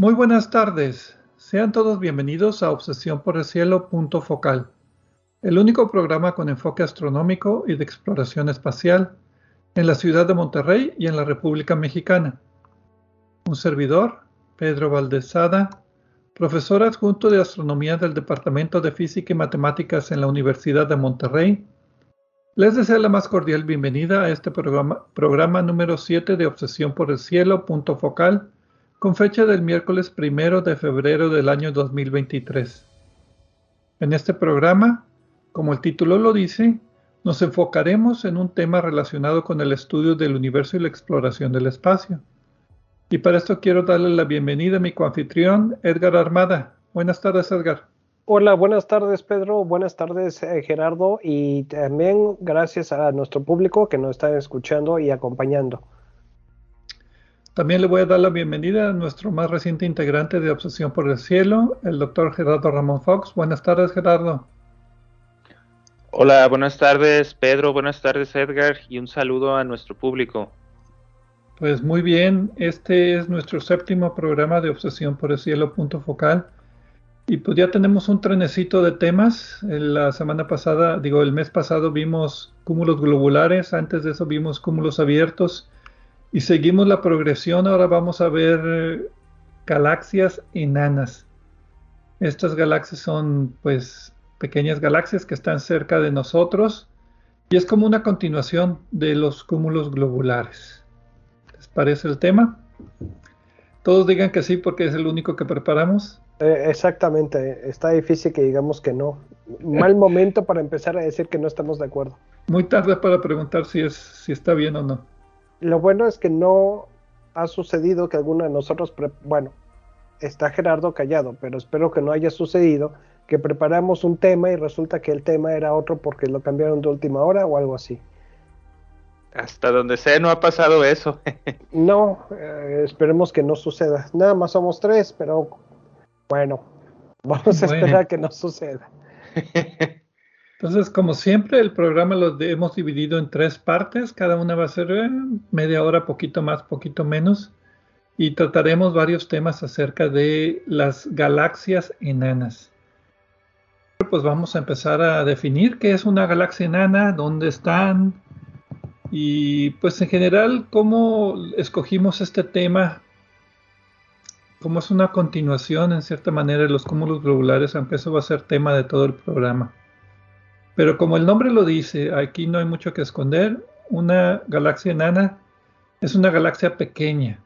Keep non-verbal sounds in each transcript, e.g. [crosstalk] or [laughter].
Muy buenas tardes. Sean todos bienvenidos a Obsesión por el Cielo punto focal, el único programa con enfoque astronómico y de exploración espacial en la ciudad de Monterrey y en la República Mexicana. Un servidor, Pedro Valdezada, profesor adjunto de astronomía del Departamento de Física y Matemáticas en la Universidad de Monterrey, les desea la más cordial bienvenida a este programa, programa número 7 de Obsesión por el Cielo punto focal con fecha del miércoles primero de febrero del año 2023. En este programa, como el título lo dice, nos enfocaremos en un tema relacionado con el estudio del universo y la exploración del espacio. Y para esto quiero darle la bienvenida a mi coanfitrión, Edgar Armada. Buenas tardes, Edgar. Hola, buenas tardes, Pedro. Buenas tardes, eh, Gerardo. Y también gracias a nuestro público que nos está escuchando y acompañando. También le voy a dar la bienvenida a nuestro más reciente integrante de Obsesión por el Cielo, el doctor Gerardo Ramón Fox. Buenas tardes, Gerardo. Hola, buenas tardes, Pedro. Buenas tardes, Edgar. Y un saludo a nuestro público. Pues muy bien, este es nuestro séptimo programa de Obsesión por el Cielo, punto focal. Y pues ya tenemos un trenecito de temas. La semana pasada, digo, el mes pasado vimos cúmulos globulares, antes de eso vimos cúmulos abiertos y seguimos la progresión, ahora vamos a ver galaxias enanas. Estas galaxias son pues pequeñas galaxias que están cerca de nosotros y es como una continuación de los cúmulos globulares. ¿Les parece el tema? Todos digan que sí porque es el único que preparamos. Eh, exactamente, está difícil que digamos que no. Mal momento para empezar a decir que no estamos de acuerdo. Muy tarde para preguntar si, es, si está bien o no lo bueno es que no ha sucedido que alguno de nosotros, bueno, está Gerardo callado, pero espero que no haya sucedido que preparamos un tema y resulta que el tema era otro porque lo cambiaron de última hora o algo así. Hasta donde sé no ha pasado eso. [laughs] no, eh, esperemos que no suceda. Nada más somos tres, pero bueno, vamos a esperar que no suceda. [laughs] Entonces, como siempre, el programa lo hemos dividido en tres partes. Cada una va a ser eh, media hora, poquito más, poquito menos. Y trataremos varios temas acerca de las galaxias enanas. Pues vamos a empezar a definir qué es una galaxia enana, dónde están y pues en general cómo escogimos este tema, como es una continuación en cierta manera de los cúmulos globulares, aunque eso va a ser tema de todo el programa. Pero como el nombre lo dice, aquí no hay mucho que esconder. Una galaxia enana es una galaxia pequeña.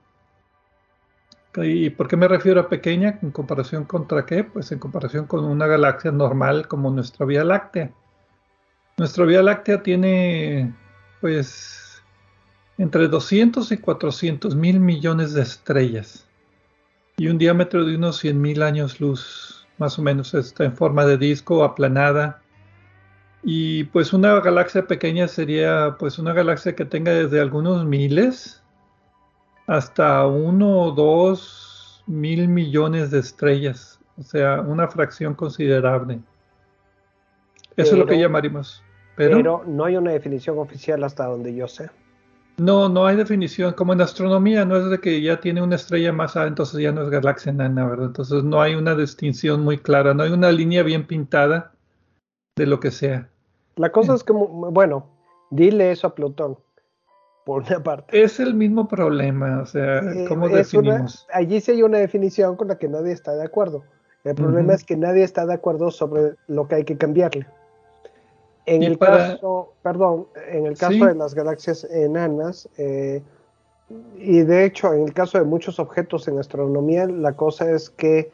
¿Y por qué me refiero a pequeña? ¿En comparación contra qué? Pues en comparación con una galaxia normal como nuestra Vía Láctea. Nuestra Vía Láctea tiene, pues, entre 200 y 400 mil millones de estrellas y un diámetro de unos 100 mil años luz, más o menos. Está en forma de disco, aplanada y pues una galaxia pequeña sería pues una galaxia que tenga desde algunos miles hasta uno o dos mil millones de estrellas. O sea, una fracción considerable. Eso es lo que llamaríamos. Pero, pero, no hay una definición oficial hasta donde yo sé. No, no hay definición. Como en astronomía, no es de que ya tiene una estrella más alta, entonces ya no es galaxia nana, ¿verdad? Entonces no hay una distinción muy clara, no hay una línea bien pintada de lo que sea. La cosa es que, bueno, dile eso a Plutón, por una parte. Es el mismo problema, o sea, ¿cómo definimos? allí sí hay una definición con la que nadie está de acuerdo. El problema es que nadie está de acuerdo sobre lo que hay que cambiarle. En el caso, perdón, en el caso de las galaxias enanas, eh, y de hecho en el caso de muchos objetos en astronomía, la cosa es que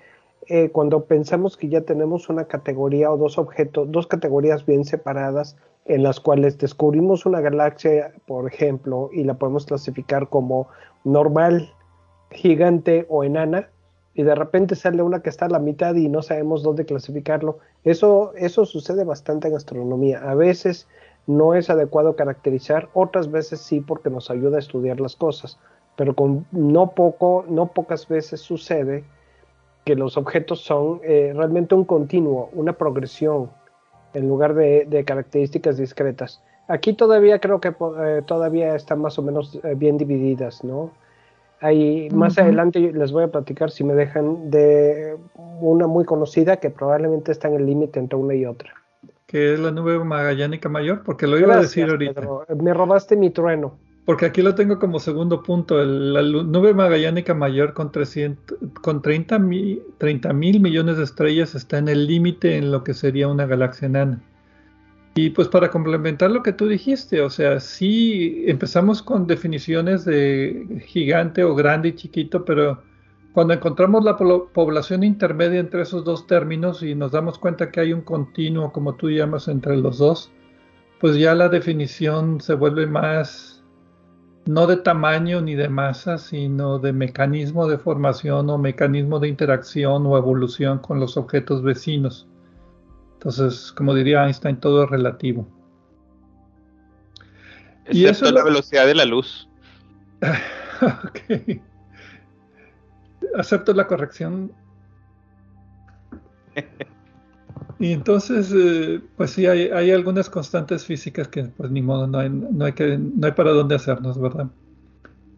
eh, cuando pensamos que ya tenemos una categoría o dos objetos, dos categorías bien separadas en las cuales descubrimos una galaxia, por ejemplo, y la podemos clasificar como normal, gigante o enana, y de repente sale una que está a la mitad y no sabemos dónde clasificarlo. Eso, eso sucede bastante en astronomía. A veces no es adecuado caracterizar, otras veces sí porque nos ayuda a estudiar las cosas, pero con no poco, no pocas veces sucede que los objetos son eh, realmente un continuo, una progresión, en lugar de, características discretas. Aquí todavía creo que eh, todavía están más o menos eh, bien divididas, ¿no? Ahí, más adelante les voy a platicar, si me dejan, de una muy conocida que probablemente está en el límite entre una y otra. Que es la nube magallánica mayor, porque lo iba a decir ahorita. Me robaste mi trueno. Porque aquí lo tengo como segundo punto. la nube magallánica mayor con, 300, con 30 mil millones de estrellas está en el límite en lo que sería una galaxia enana. Y pues para complementar lo que tú dijiste, o sea, sí empezamos con definiciones de gigante o grande y chiquito, pero cuando encontramos la población intermedia entre esos dos términos y nos damos cuenta que hay un continuo, como tú llamas, entre los dos, pues ya la definición se vuelve más, no de tamaño ni de masa, sino de mecanismo de formación o mecanismo de interacción o evolución con los objetos vecinos. Entonces, como diría Einstein, todo es relativo. Excepto y eso la velocidad de la luz. [laughs] ok. Acepto la corrección. [laughs] y entonces, eh, pues sí, hay, algunas constantes físicas que, pues ni modo, no hay, no hay para dónde hacernos, ¿verdad?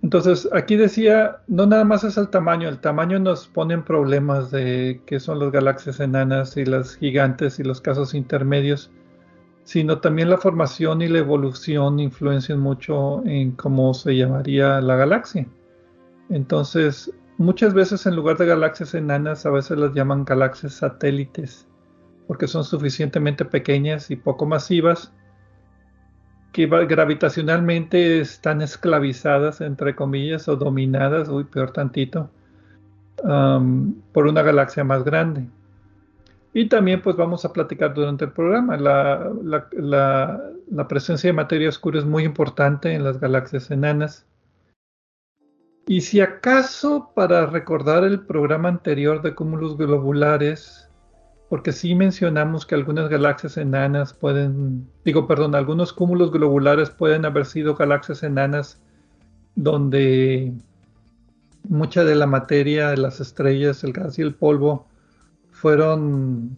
Entonces, aquí decía, no nada más es el tamaño, el tamaño nos pone en problemas de qué son las galaxias enanas y las gigantes y los casos intermedios, sino también la formación y la evolución influencian mucho en cómo se llamaría la galaxia. Entonces, muchas veces en lugar de galaxias enanas, a veces las llaman galaxias satélites, porque son suficientemente pequeñas y poco masivas que gravitacionalmente están esclavizadas, entre comillas, o dominadas, uy, peor tantito, por una galaxia más grande. Y también pues vamos a platicar durante el programa. La, la, presencia de materia oscura es muy importante en las galaxias enanas. Y si acaso para recordar el programa anterior de cúmulos globulares, porque sí mencionamos que algunas galaxias enanas pueden, digo, perdón, algunos cúmulos globulares pueden haber sido galaxias enanas donde mucha de la materia las estrellas, el gas y el polvo, fueron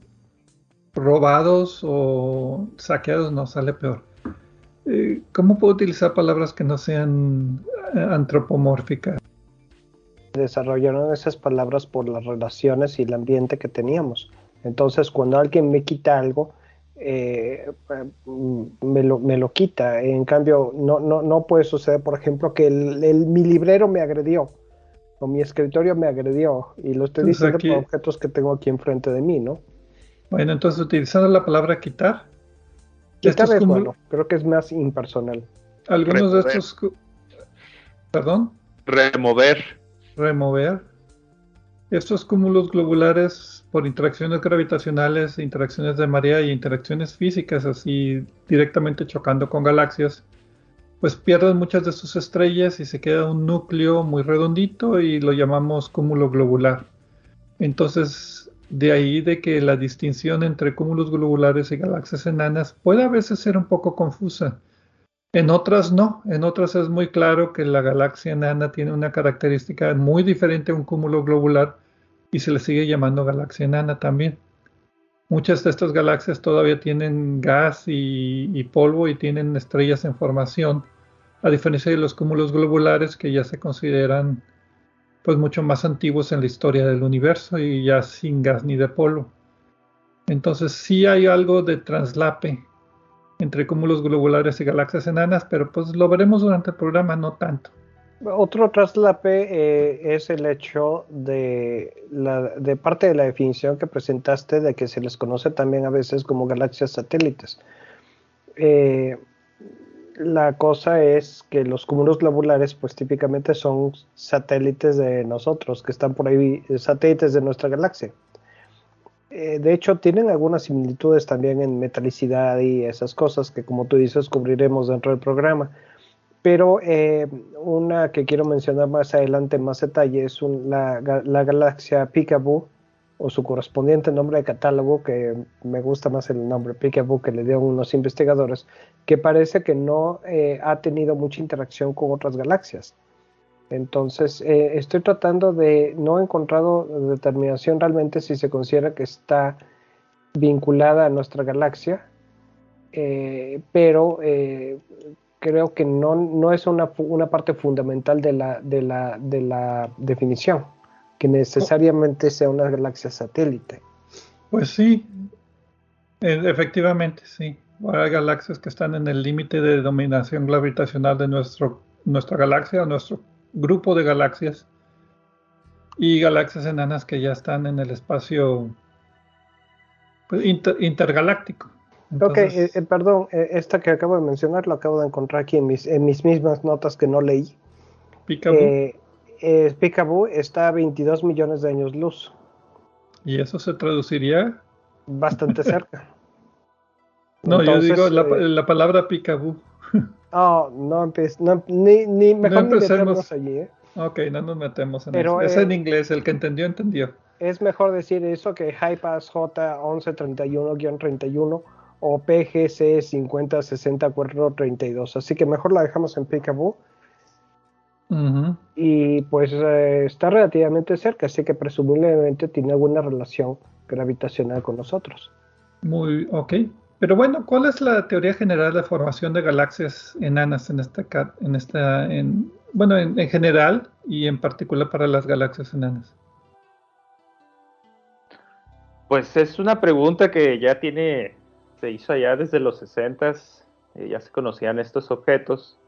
robados o saqueados, no sale peor. Eh, ¿Cómo puedo utilizar palabras que no sean eh, antropomórficas? Desarrollaron esas palabras por las relaciones y el ambiente que teníamos. Entonces, cuando alguien me quita algo, eh, me, lo, me, lo, quita. En cambio, no, no, no puede suceder, por ejemplo, que el, mi librero me agredió o mi escritorio me agredió y lo estoy diciendo por objetos que tengo aquí enfrente de mí, ¿no? Bueno, entonces utilizando la palabra quitar. Quitar es, bueno, creo que es más impersonal. Algunos de estos... ¿Perdón? Remover. Remover. Estos cúmulos globulares por interacciones gravitacionales, interacciones de marea y interacciones físicas, así directamente chocando con galaxias, pues pierden muchas de sus estrellas y se queda un núcleo muy redondito y lo llamamos cúmulo globular. Entonces, de ahí de que la distinción entre cúmulos globulares y galaxias enanas puede a veces ser un poco confusa. En otras no, en otras es muy claro que la galaxia enana tiene una característica muy diferente a un cúmulo globular y se le sigue llamando galaxia enana también. Muchas de estas galaxias todavía tienen gas y, polvo y tienen estrellas en formación, a diferencia de los cúmulos globulares que ya se consideran pues mucho más antiguos en la historia del universo y ya sin gas ni de polvo. Entonces sí hay algo de traslape entre cúmulos globulares y galaxias enanas, pero pues lo veremos durante el programa, no tanto. Otro traslape eh, es el hecho de, la, parte de la definición que presentaste de que se les conoce también a veces como galaxias satélites. Eh, la cosa es que los cúmulos globulares pues típicamente son satélites de nosotros, que están por ahí, satélites de nuestra galaxia. eh, de hecho, tienen algunas similitudes también en metalicidad y esas cosas que, como tú dices, cubriremos dentro del programa. Pero eh, una que quiero mencionar más adelante, más detalle, es la, galaxia Picaboo, o su correspondiente nombre de catálogo, que me gusta más el nombre Picaboo que le dieron unos investigadores, que parece que no eh, ha tenido mucha interacción con otras galaxias. Entonces, eh, estoy tratando de, no he encontrado determinación realmente si se considera que está vinculada a nuestra galaxia, pero creo que no, no es una, una, parte fundamental de la, de, la, de la definición, que necesariamente sea una galaxia satélite. Pues sí, efectivamente, sí. Hay galaxias que están en el límite de dominación gravitacional de nuestro, nuestra galaxia, nuestro grupo de galaxias y galaxias enanas que ya están en el espacio pues, intergaláctico. Ok, eh, eh, perdón, eh, esta que acabo de mencionar lo acabo de encontrar aquí en mis, en mis mismas notas que no leí. Picaboo. está a 22 millones de años luz. ¿Y eso se traduciría? Bastante [laughs] cerca. no, yo digo la, la palabra Picaboo. [laughs] Oh, no no, ni, ni mejor no meternos allí, ¿eh? Ok, no nos metemos en eso. Es en eh, inglés, el que entendió, entendió. Es mejor decir eso que HiPass J1131-31 o PGC 506432. Así que mejor la dejamos en Picaboo. Y pues eh, está relativamente cerca, así que presumiblemente tiene alguna relación gravitacional con nosotros. Muy, ok. Pero bueno, ¿cuál es la teoría general de formación de galaxias enanas en esta, en esta, en, bueno, en, general y en particular para las galaxias enanas? Pues es una pregunta que ya tiene, se hizo allá desde los 60 eh, ya se conocían estos objetos.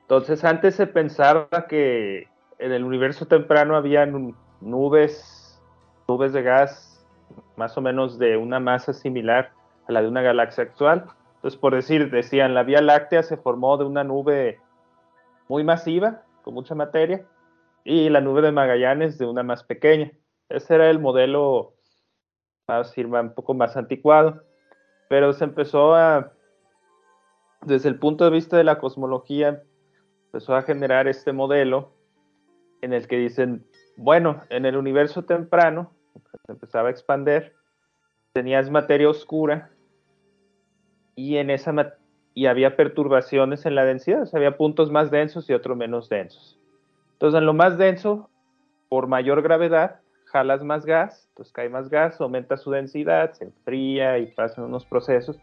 Entonces antes se pensaba que en el universo temprano había nubes, nubes de gas más o menos de una masa similar a la de una galaxia actual. Entonces, por decir, decían, la Vía Láctea se formó de una nube muy masiva, con mucha materia, y la nube de Magallanes de una más pequeña. Ese era el modelo, vamos a decir, un poco más anticuado. Pero se empezó a, desde el punto de vista de la cosmología, empezó a generar este modelo en el que dicen, bueno, en el universo temprano, se empezaba a expander, tenías materia oscura y en esa y había perturbaciones en la densidad, o sea, había puntos más densos y otros menos densos. Entonces, en lo más denso, por mayor gravedad, jalas más gas, entonces cae más gas, aumenta su densidad, se enfría y pasan unos procesos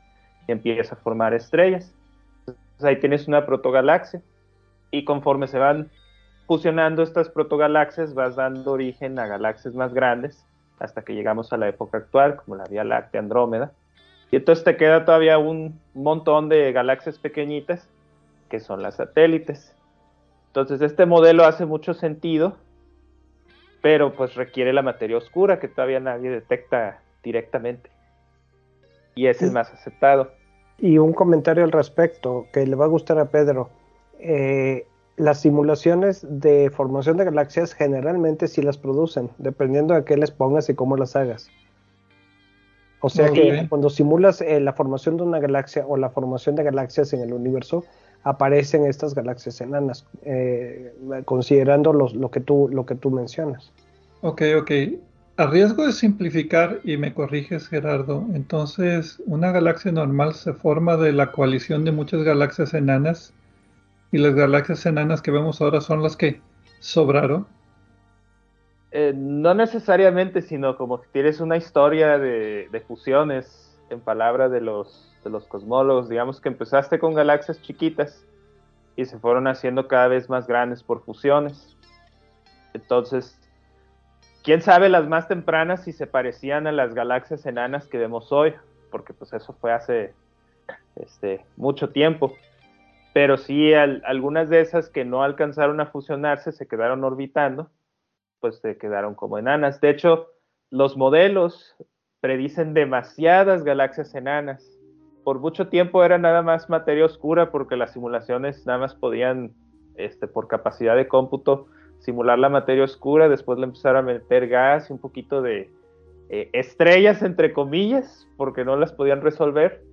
y empieza a formar estrellas. Entonces, ahí tienes una protogalaxia y conforme se van fusionando estas protogalaxias, vas dando origen a galaxias más grandes hasta que llegamos a la época actual, como la Vía Láctea, Andrómeda. Y entonces te queda todavía un montón de galaxias pequeñitas, que son las satélites. Entonces este modelo hace mucho sentido, pero pues requiere la materia oscura que todavía nadie detecta directamente. Y es el más aceptado. Y un comentario al respecto que le va a gustar a Pedro. Eh, las simulaciones de formación de galaxias generalmente sí las producen, dependiendo de qué les pongas y cómo las hagas. O sea que cuando simulas eh, la formación de una galaxia o la formación de galaxias en el universo, aparecen estas galaxias enanas, eh, considerando lo, que tú, lo que tú mencionas. Ok, ok. A riesgo de simplificar, y me corriges Gerardo, entonces una galaxia normal se forma de la coalición de muchas galaxias enanas y las galaxias enanas que vemos ahora son las que sobraron. Eh, no necesariamente, sino como que tienes una historia de, fusiones, en palabras de los, de los cosmólogos, digamos que empezaste con galaxias chiquitas y se fueron haciendo cada vez más grandes por fusiones. Entonces, quién sabe las más tempranas si se parecían a las galaxias enanas que vemos hoy, porque pues eso fue hace este, mucho tiempo pero sí algunas de esas que no alcanzaron a fusionarse se quedaron orbitando, pues se quedaron como enanas. De hecho, los modelos predicen demasiadas galaxias enanas. Por mucho tiempo era nada más materia oscura porque las simulaciones nada más podían, este, por capacidad de cómputo, simular la materia oscura, después le empezaron a meter gas y un poquito de, eh, estrellas, entre comillas, porque no las podían resolver.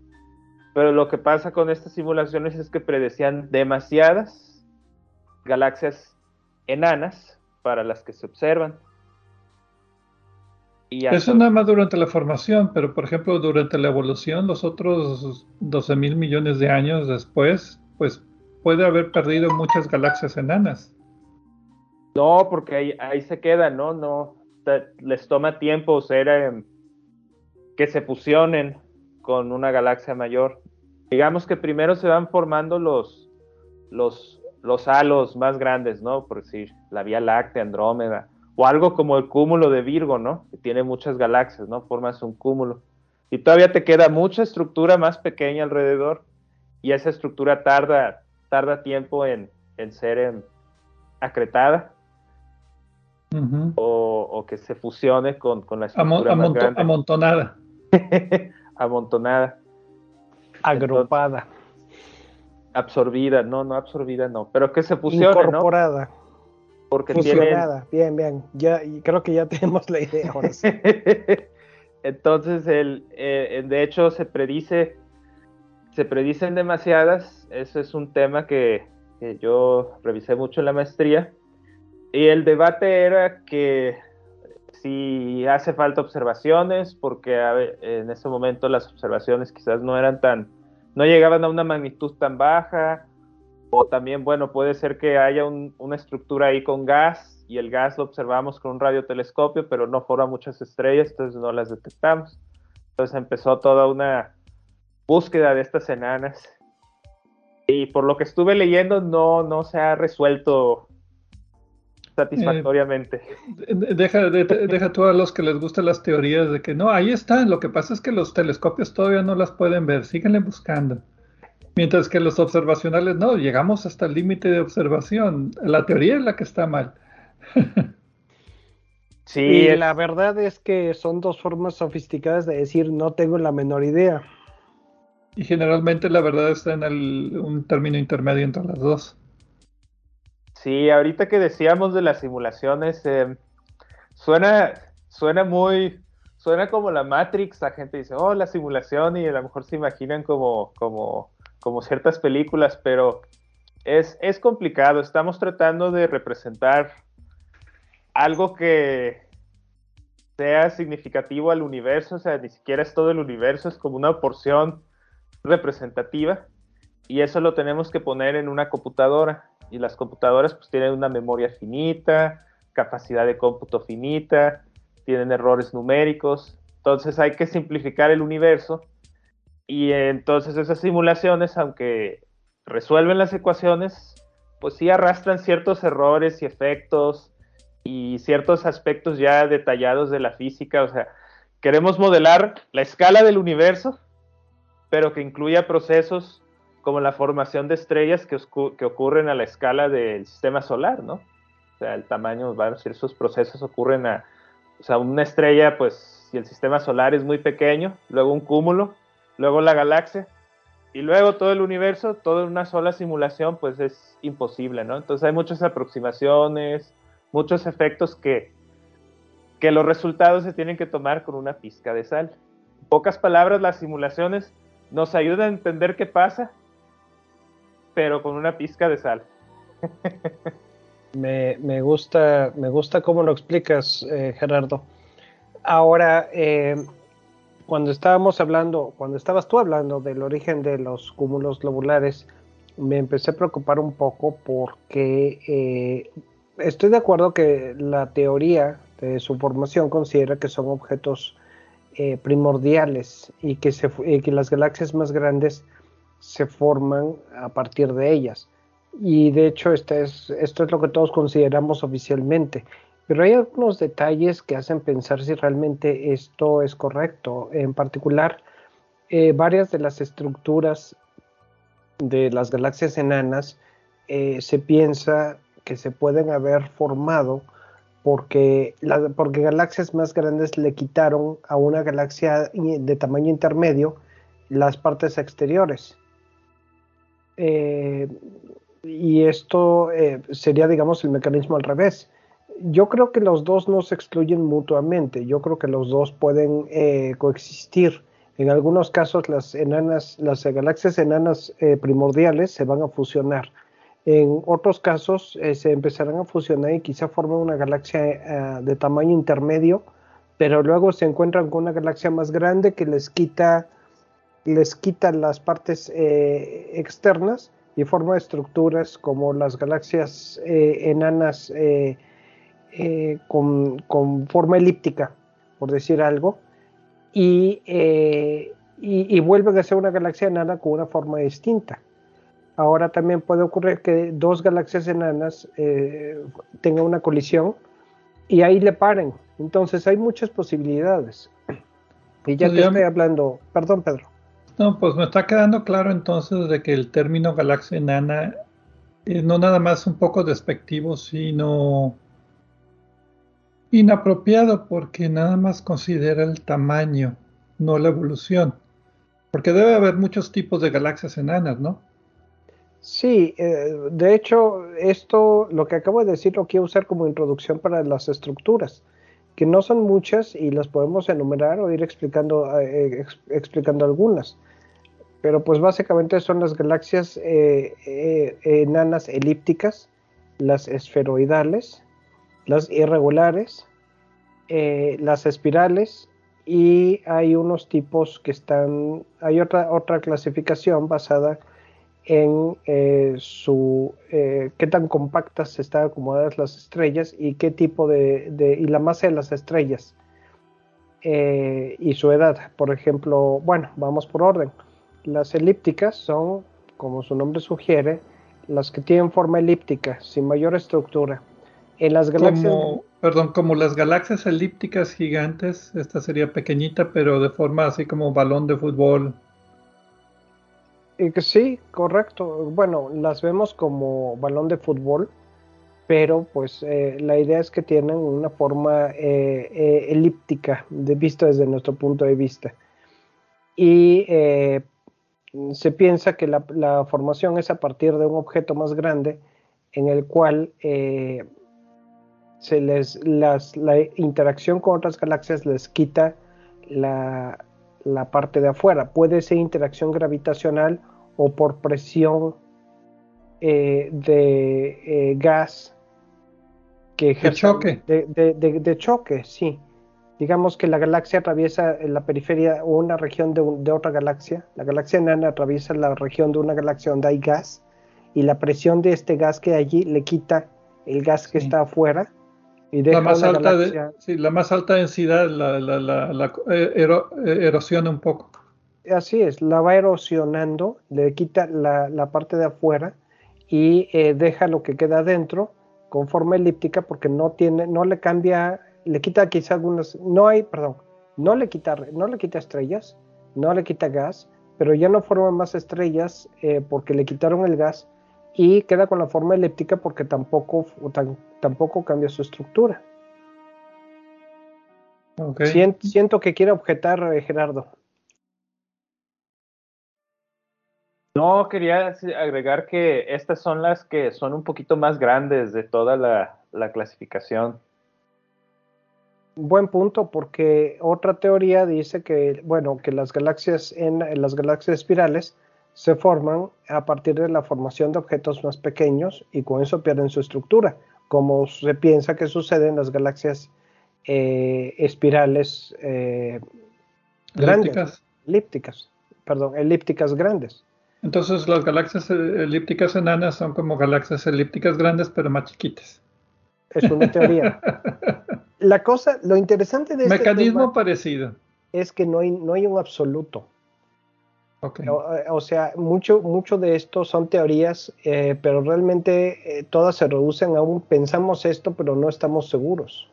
Pero lo que pasa con estas simulaciones es que predecían demasiadas galaxias enanas para las que se observan. Y Eso nada más durante la formación, pero por ejemplo durante la evolución, los otros 12 mil millones de años después, pues puede haber perdido muchas galaxias enanas. No, porque ahí, ahí se quedan, ¿no? No, les toma tiempo ser em, que se fusionen con una galaxia mayor. Digamos que primero se van formando los, los, los halos más grandes, ¿no? Por decir, la Vía Láctea, Andrómeda, o algo como el cúmulo de Virgo, ¿no? Que tiene muchas galaxias, ¿no? Formas un cúmulo. Y todavía te queda mucha estructura más pequeña alrededor, y esa estructura tarda, tarda tiempo en, ser em, acretada o, que se fusione con, la estructura Amontonada. [laughs] amontonada. Agrupada. absorbida, no, no absorbida, no, pero que se fusione, Incorporada. Porque Fusionada, bien, bien, ya, creo que ya [laughs] tenemos la idea [laughs] Entonces, el, eh, de hecho, se predice, se predicen demasiadas, eso es un tema que, que yo revisé mucho en la maestría, y el debate era que si hace falta observaciones, porque en ese momento las observaciones quizás no eran tan, no llegaban a una magnitud tan baja, o también, bueno, puede ser que haya una estructura ahí con gas y el gas lo observamos con un radiotelescopio, pero no forma muchas estrellas, entonces no las detectamos. Entonces empezó toda una búsqueda de estas enanas. Y por lo que estuve leyendo, no, no se ha resuelto satisfactoriamente. Eh, deja, deja tú a los que les gustan las teorías de que no, ahí están, lo que pasa es que los telescopios todavía no las pueden ver, síguenle buscando. Mientras que los observacionales no, llegamos hasta el límite de observación. La teoría es la que está mal. [laughs] sí, y la verdad es que son dos formas sofisticadas de decir no tengo la menor idea. Y generalmente la verdad está en un término intermedio entre las dos. Sí, ahorita que decíamos de las simulaciones, em, suena, suena muy, suena como la Matrix, la gente dice, oh, la simulación, y a lo mejor se imaginan como, como, como ciertas películas, pero es, es complicado, estamos tratando de representar algo que sea significativo al universo, o sea, ni siquiera es todo el universo, es como una porción representativa, y eso lo tenemos que poner en una computadora. Y las computadoras pues tienen una memoria finita, capacidad de cómputo finita, tienen errores numéricos, entonces hay que simplificar el universo y entonces esas simulaciones, aunque resuelven las ecuaciones, pues sí arrastran ciertos errores y efectos y ciertos aspectos ya detallados de la física, o sea, queremos modelar la escala del universo, pero que incluya procesos como la formación de estrellas que, ocurren a la escala del sistema solar, ¿no? O sea, el tamaño, van a decir, esos procesos ocurren a, o sea, una estrella, pues, si el sistema solar es muy pequeño, luego un cúmulo, luego la galaxia, y luego todo el universo, todo en una sola simulación, pues es imposible, ¿no? Entonces hay muchas aproximaciones, muchos efectos que, que los resultados se tienen que tomar con una pizca de sal. En pocas palabras, las simulaciones nos ayudan a entender qué pasa, pero con una pizca de sal. [laughs] me, gusta, me gusta cómo lo explicas, eh, Gerardo. Ahora, eh, cuando estábamos hablando, cuando estabas tú hablando del origen de los cúmulos globulares, me empecé a preocupar un poco porque eh, estoy de acuerdo que la teoría de su formación considera que son objetos primordiales y que, se, y que las galaxias más grandes se forman a partir de ellas. Y de hecho, este es, esto es lo que todos consideramos oficialmente. Pero hay algunos detalles que hacen pensar si realmente esto es correcto. En particular, eh, varias de las estructuras de las galaxias enanas eh, se piensa que se pueden haber formado porque, porque galaxias más grandes le quitaron a una galaxia de tamaño intermedio las partes exteriores. Eh, y esto sería, digamos, el mecanismo al revés. Yo creo que los dos no se excluyen mutuamente. Yo creo que los dos pueden eh, coexistir. En algunos casos las enanas, las galaxias enanas eh, primordiales se van a fusionar. En otros casos eh, se empezarán a fusionar y quizá formen una galaxia de tamaño intermedio, pero luego se encuentran con una galaxia más grande que les quita, les quita las partes externas y forma estructuras como las galaxias enanas eh, con, forma elíptica, por decir algo, eh, y, y, vuelven a ser una galaxia enana con una forma distinta. Ahora también puede ocurrir que dos galaxias enanas eh, tengan una colisión y ahí le paren. Entonces hay muchas posibilidades. Y ya te estoy hablando, perdón Pedro. No, pues me está quedando claro entonces de que el término galaxia enana no nada más un poco despectivo, sino Inapropiado porque nada más considera el tamaño, no la evolución. Porque debe haber muchos tipos de galaxias enanas, ¿no? Sí, eh, de hecho, esto, lo que acabo de decir, lo quiero usar como introducción para las estructuras, que no son muchas y las podemos enumerar o ir explicando, eh, explicando algunas. Pero pues básicamente son las galaxias eh, enanas elípticas, las esferoidales, las irregulares, eh, las espirales y hay unos tipos que están, hay otra, otra clasificación basada en eh, su eh, qué tan compactas están acomodadas las estrellas y qué tipo de, de y la masa de las estrellas y su edad. Por ejemplo, bueno, vamos por orden. Las elípticas son, como su nombre sugiere, las que tienen forma elíptica, sin mayor estructura. En las galaxias. Como, perdón, como las galaxias elípticas gigantes, esta sería pequeñita, pero de forma así como balón de fútbol. Sí, correcto. Bueno, las vemos como balón de fútbol, pero pues eh, la idea es que tienen una forma eh, eh, elíptica, de, visto desde nuestro punto de vista. Y se piensa que la, la, formación es a partir de un objeto más grande en el cual se les, las, la interacción con otras galaxias les quita la, parte de afuera. Puede ser interacción gravitacional o por presión eh, de eh, gas que de choque. De, choque, sí. Digamos que la galaxia atraviesa la periferia o una región de, de, otra galaxia. La galaxia enana atraviesa la región de una galaxia donde hay gas y la presión de este gas que hay allí le quita el gas que está afuera la, más alta la más alta densidad la, eh, eh, erosiona un poco. Así es, la va erosionando, le quita la, parte de afuera y eh, deja lo que queda adentro con forma elíptica porque no tiene, no le cambia, le quita quizá algunas, no hay, perdón, no le quita, no le quita estrellas, no le quita gas, pero ya no forma más estrellas porque le quitaron el gas y queda con la forma elíptica porque tampoco, tampoco cambia su estructura. Siento, que quiere objetar eh, Gerardo. No, quería agregar que estas son las que son un poquito más grandes de toda la, clasificación. Buen punto, porque otra teoría dice que, bueno, que las galaxias en las galaxias espirales se forman a partir de la formación de objetos más pequeños y con eso pierden su estructura, como se piensa que sucede en las galaxias eh, espirales eh, grandes, elípticas, perdón, elípticas grandes. Entonces las galaxias elípticas enanas son como galaxias elípticas grandes pero más chiquitas. Es una teoría. [laughs] La cosa, lo interesante de este mecanismo parecido es que no hay, no hay un absoluto. O, sea, mucho, mucho de esto son teorías, eh, pero realmente eh, todas se reducen a un pensamos esto, pero no estamos seguros.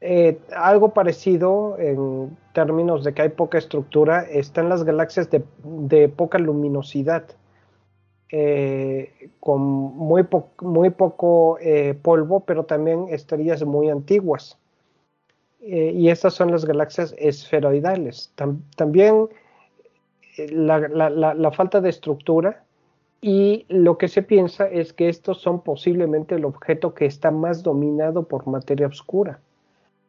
Eh, algo parecido en términos de que hay poca estructura están las galaxias de, poca luminosidad, con muy, muy poco polvo, pero también estrellas muy antiguas. y estas son las galaxias esferoidales. también la, falta de estructura Y lo que se piensa es que estos son posiblemente el objeto que está más dominado por materia oscura.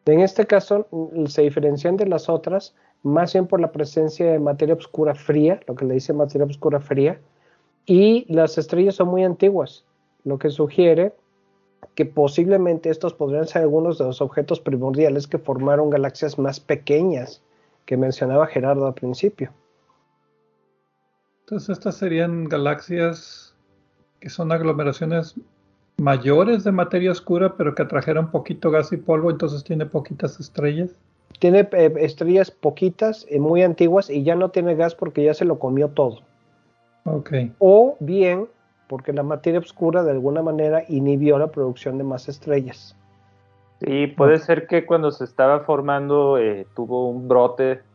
En este caso se diferencian de las otras más bien por la presencia de materia oscura fría, lo que le dice materia oscura fría, y las estrellas son muy antiguas, lo que sugiere que posiblemente estos podrían ser algunos de los objetos primordiales que formaron galaxias más pequeñas que mencionaba Gerardo al principio. Entonces estas serían galaxias que son aglomeraciones mayores de materia oscura, pero que atrajeron poquito gas y polvo, entonces tiene poquitas estrellas. Tiene eh, estrellas poquitas, y muy antiguas, y ya no tiene gas porque ya se lo comió todo. Okay. O bien porque la materia oscura de alguna manera inhibió la producción de más estrellas. Sí, puede ser que cuando se estaba formando eh, tuvo un brote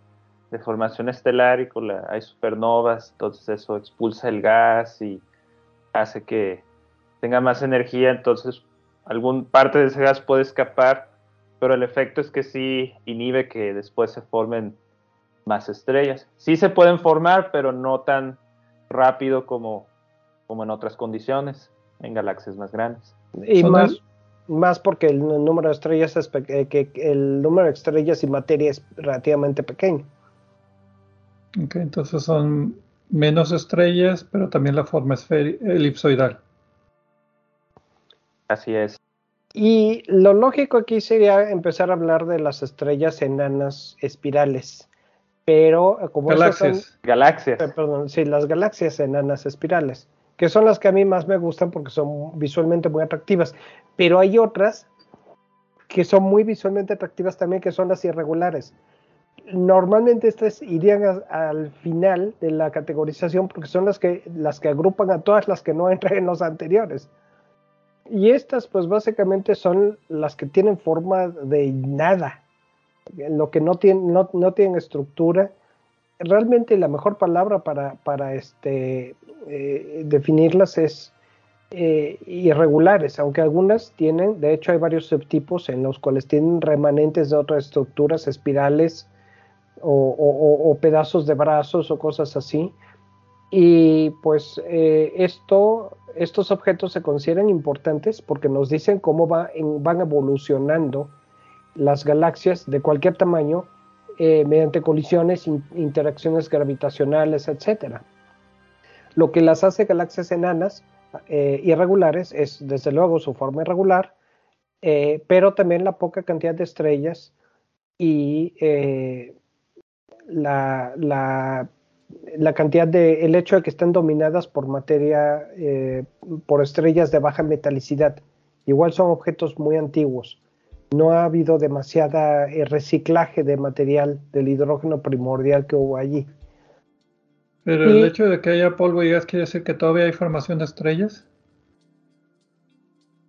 de formación estelar y con la, hay supernovas, entonces eso expulsa el gas y hace que tenga más energía, entonces algún parte de ese gas puede escapar, pero el efecto es que sí inhibe que después se formen más estrellas. Sí se pueden formar, pero no tan rápido como como en otras condiciones, en galaxias más grandes. Y más, más porque el número de estrellas es eh, que el número de estrellas y materia es relativamente pequeño. Ok, entonces son menos estrellas, pero también la forma es elipsoidal. Así es. Y lo lógico aquí sería empezar a hablar de las estrellas enanas espirales. Pero como galaxias. galaxias. Eh, perdón, sí, las galaxias enanas espirales que son las que a mí más me gustan porque son visualmente muy atractivas. Pero hay otras que son muy visualmente atractivas también, que son las irregulares. Normalmente estas irían al final de la categorización porque son las que, las que agrupan a todas las que no entran en los anteriores. Y estas, pues básicamente son las que tienen forma de nada, lo que no tienen, no, no tienen estructura. Realmente la mejor palabra para, para este, eh, definirlas es eh, irregulares, aunque algunas tienen, de hecho hay varios subtipos en los cuales tienen remanentes de otras estructuras, espirales o, pedazos de brazos o cosas así. Y pues eh, esto, estos objetos se consideran importantes porque nos dicen cómo va van evolucionando las galaxias de cualquier tamaño mediante colisiones, interacciones gravitacionales, etcétera. Lo que las hace galaxias enanas eh, irregulares es, desde luego, su forma irregular, eh, pero también la poca cantidad de estrellas y eh, la, la, cantidad de, el hecho de que estén dominadas por materia, por estrellas de baja metalicidad. Igual son objetos muy antiguos. No ha habido demasiada reciclaje de material del hidrógeno primordial que hubo allí. Pero el hecho de que haya polvo y gas quiere decir que todavía hay formación de estrellas.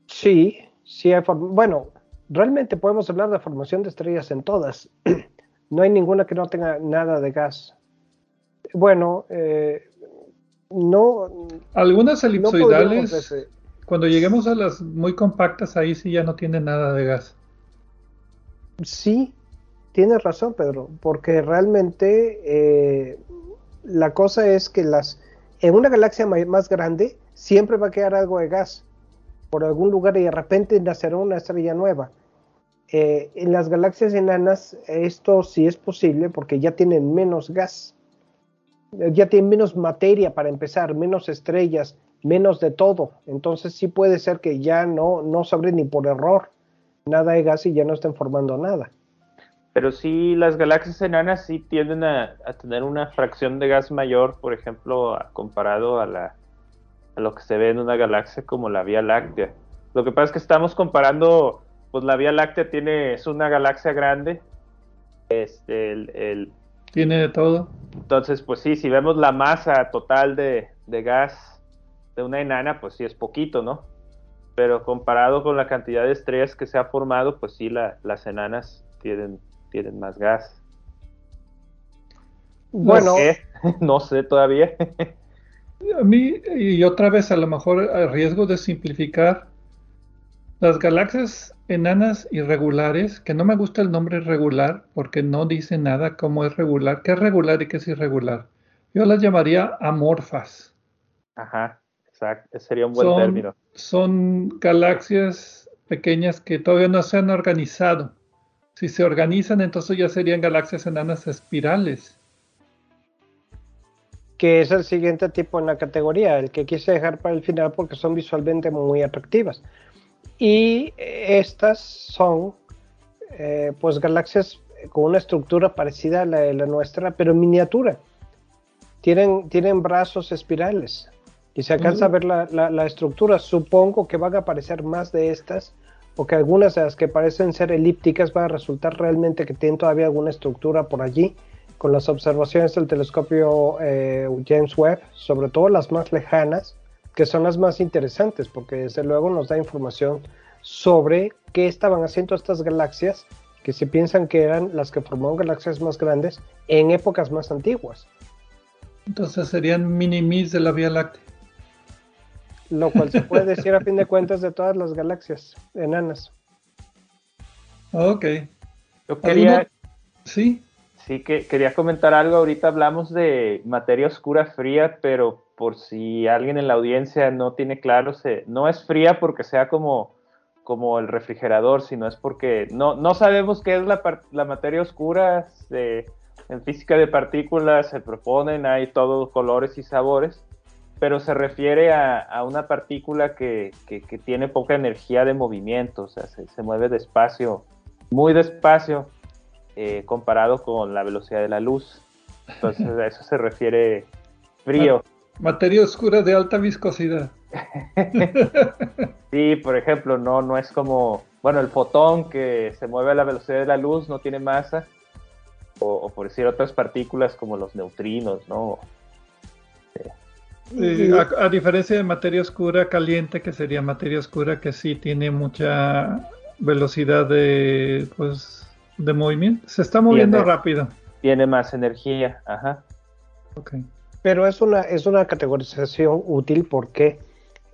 Sí, sí hay Bueno, realmente podemos hablar de formación de estrellas en todas. [clears throat] no hay ninguna que no tenga nada de gas. Bueno, eh, no. Algunas elipsoidales, cuando lleguemos a las muy compactas, ahí sí ya no tienen nada de gas. Sí, tienes razón, Pedro, porque realmente eh, la cosa es que las en una galaxia más grande siempre va a quedar algo de gas por algún lugar y de repente nacerá una estrella nueva. Eh, en las galaxias enanas esto sí es posible porque ya tienen menos gas, ya tienen menos materia para empezar, menos estrellas, menos de todo. Entonces sí puede ser que ya no, no sobre ni por error nada de gas y ya no estén formando nada. Pero sí, las galaxias enanas sí tienden a, tener una fracción de gas mayor, por ejemplo, comparado a, la, a lo que se ve en una galaxia como la Vía Láctea. Lo que pasa es que estamos comparando, pues la Vía Láctea tiene, es una galaxia grande. Este, el, tiene de todo. Entonces, pues sí, si vemos la masa total de, de gas de una enana, pues sí es poquito, ¿no? Pero comparado con la cantidad de estrellas que se ha formado, pues sí, la, las enanas tienen tienen más gas. Bueno, no sé [laughs] todavía. a mí, y otra vez, a lo mejor a riesgo de simplificar, las galaxias enanas irregulares, que no me gusta el nombre irregular porque no dice nada cómo es regular, qué es regular y qué es irregular. Yo las llamaría amorfas. Ajá, exacto, ese sería un buen son, término. Son galaxias pequeñas que todavía no se han organizado. Si se organizan, entonces ya serían galaxias enanas espirales. Que es el siguiente tipo en la categoría, el que quise dejar para el final porque son visualmente muy atractivas. Y estas son eh, pues galaxias con una estructura parecida a la de la nuestra, pero miniatura. Tienen, tienen brazos espirales y se alcanza a ver la, la, estructura. Supongo que van a aparecer más de estas, porque algunas de las que parecen ser elípticas van a resultar realmente que tienen todavía alguna estructura por allí, con las observaciones del telescopio eh, James Webb, sobre todo las más lejanas, que son las más interesantes, porque desde luego nos da información sobre qué estaban haciendo estas galaxias que se piensan que eran las que formaron galaxias más grandes en épocas más antiguas. Entonces serían mini-mis de la Vía Láctea. Lo cual se puede [laughs] decir a fin de cuentas de todas las galaxias enanas. Ok. Yo quería. Sí. Sí, que quería comentar algo. Ahorita hablamos de materia oscura fría, pero por si alguien en la audiencia no tiene claro, se, no es fría porque sea como como el refrigerador, sino es porque no, no sabemos qué es la, la materia oscura. en física de partículas se proponen, hay todos colores y sabores, pero se refiere a, una partícula que, tiene poca energía de movimiento, o sea, se, mueve despacio, muy despacio, eh, comparado con la velocidad de la luz. Entonces a eso se refiere frío. Materia oscura de alta viscosidad. [laughs] sí, por ejemplo, no, no es como, bueno, el fotón que se mueve a la velocidad de la luz no tiene masa, o, por decir otras partículas como los neutrinos, ¿no? a, diferencia de materia oscura caliente, que sería materia oscura que sí tiene mucha velocidad de, pues, de movimiento, se está moviendo rápido. Tiene más energía, ajá. Pero es una, es una categorización útil porque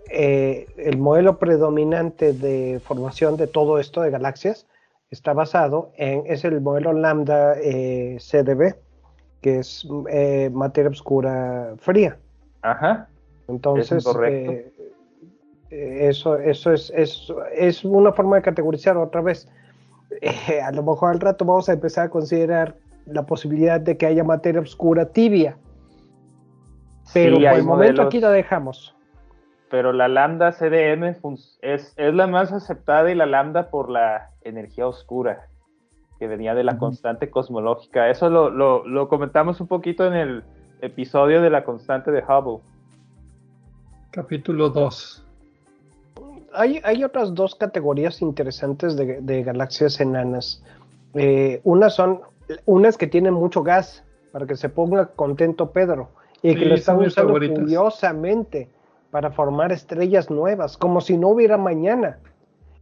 eh, el modelo predominante de formación de todo esto de galaxias está basado en, es el modelo lambda eh, CDB, que es eh, materia oscura fría. Ajá. Entonces, eso, eso es, es, es, una forma de categorizar otra vez. A lo mejor al rato vamos a empezar a considerar la posibilidad de que haya materia oscura tibia. Pero por el momento aquí la dejamos pero la lambda CDM es, es la más aceptada y la lambda por la energía oscura que venía de la constante cosmológica. Eso lo, lo, comentamos un poquito en el episodio de la constante de Hubble. Capítulo 2. Hay, hay, otras dos categorías interesantes de, galaxias enanas. Eh, unas son unas que tienen mucho gas, para que se ponga contento Pedro, y que lo están usando curiosamente para formar estrellas nuevas, como si no hubiera mañana.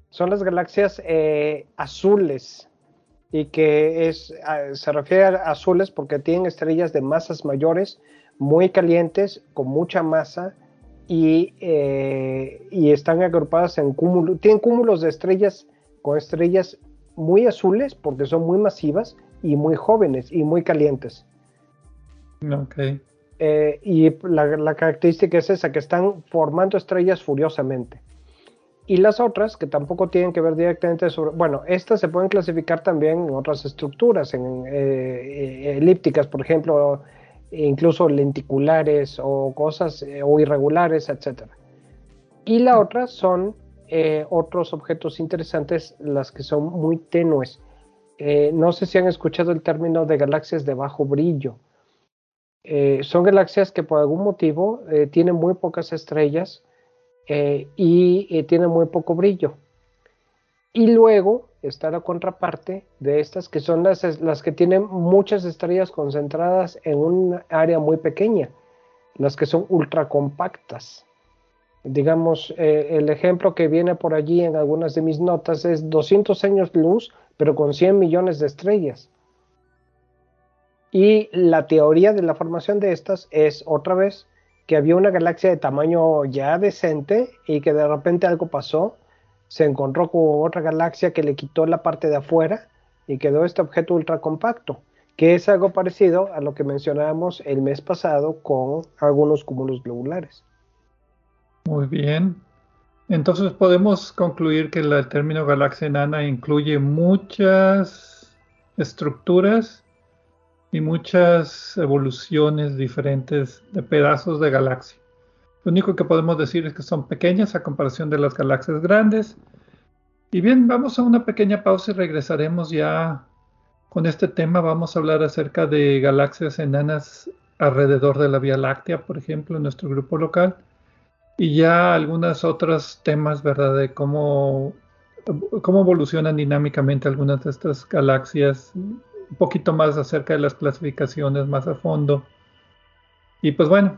Son las galaxias eh, azules y que es, se refiere a azules porque tienen estrellas de masas mayores, muy calientes, con mucha masa y, eh, y están agrupadas en cúmulos, tienen cúmulos de estrellas con estrellas muy azules porque son muy masivas y muy jóvenes y muy calientes. Okay. Eh, y la, característica es esa, que están formando estrellas furiosamente. Y las otras, que tampoco tienen que ver directamente sobre, bueno, estas se pueden clasificar también en otras estructuras, en eh, eh, elípticas, por ejemplo, incluso lenticulares o cosas, o irregulares, etc. Y la otra son otros objetos interesantes, las que son muy tenues. no sé si han escuchado el término de galaxias de bajo brillo eh, son galaxias que por algún motivo eh, tienen muy pocas estrellas eh, y tienen muy poco brillo. Y luego está la contraparte de estas, que son las, las que tienen muchas estrellas concentradas en un área muy pequeña, las que son ultracompactas. Digamos, el ejemplo que viene por allí en algunas de mis notas es 200 años luz, pero con 100 millones de estrellas. Y la teoría de la formación de estas es otra vez que había una galaxia de tamaño ya decente y que de repente algo pasó, se encontró con otra galaxia que le quitó la parte de afuera y quedó este objeto ultra compacto, que es algo parecido a lo que mencionábamos el mes pasado con algunos cúmulos globulares. Muy bien. Entonces podemos concluir que el término galaxia enana incluye muchas estructuras y muchas evoluciones diferentes de pedazos de galaxia. Lo único que podemos decir es que son pequeñas a comparación de las galaxias grandes. Y bien, vamos a una pequeña pausa y regresaremos ya con este tema. Vamos a hablar acerca de galaxias enanas alrededor de la Vía Láctea, por ejemplo, en nuestro grupo local y ya algunos otros temas, ¿verdad? De cómo, cómo evolucionan dinámicamente algunas de estas galaxias, un poquito más acerca de las clasificaciones más a fondo. Y pues bueno,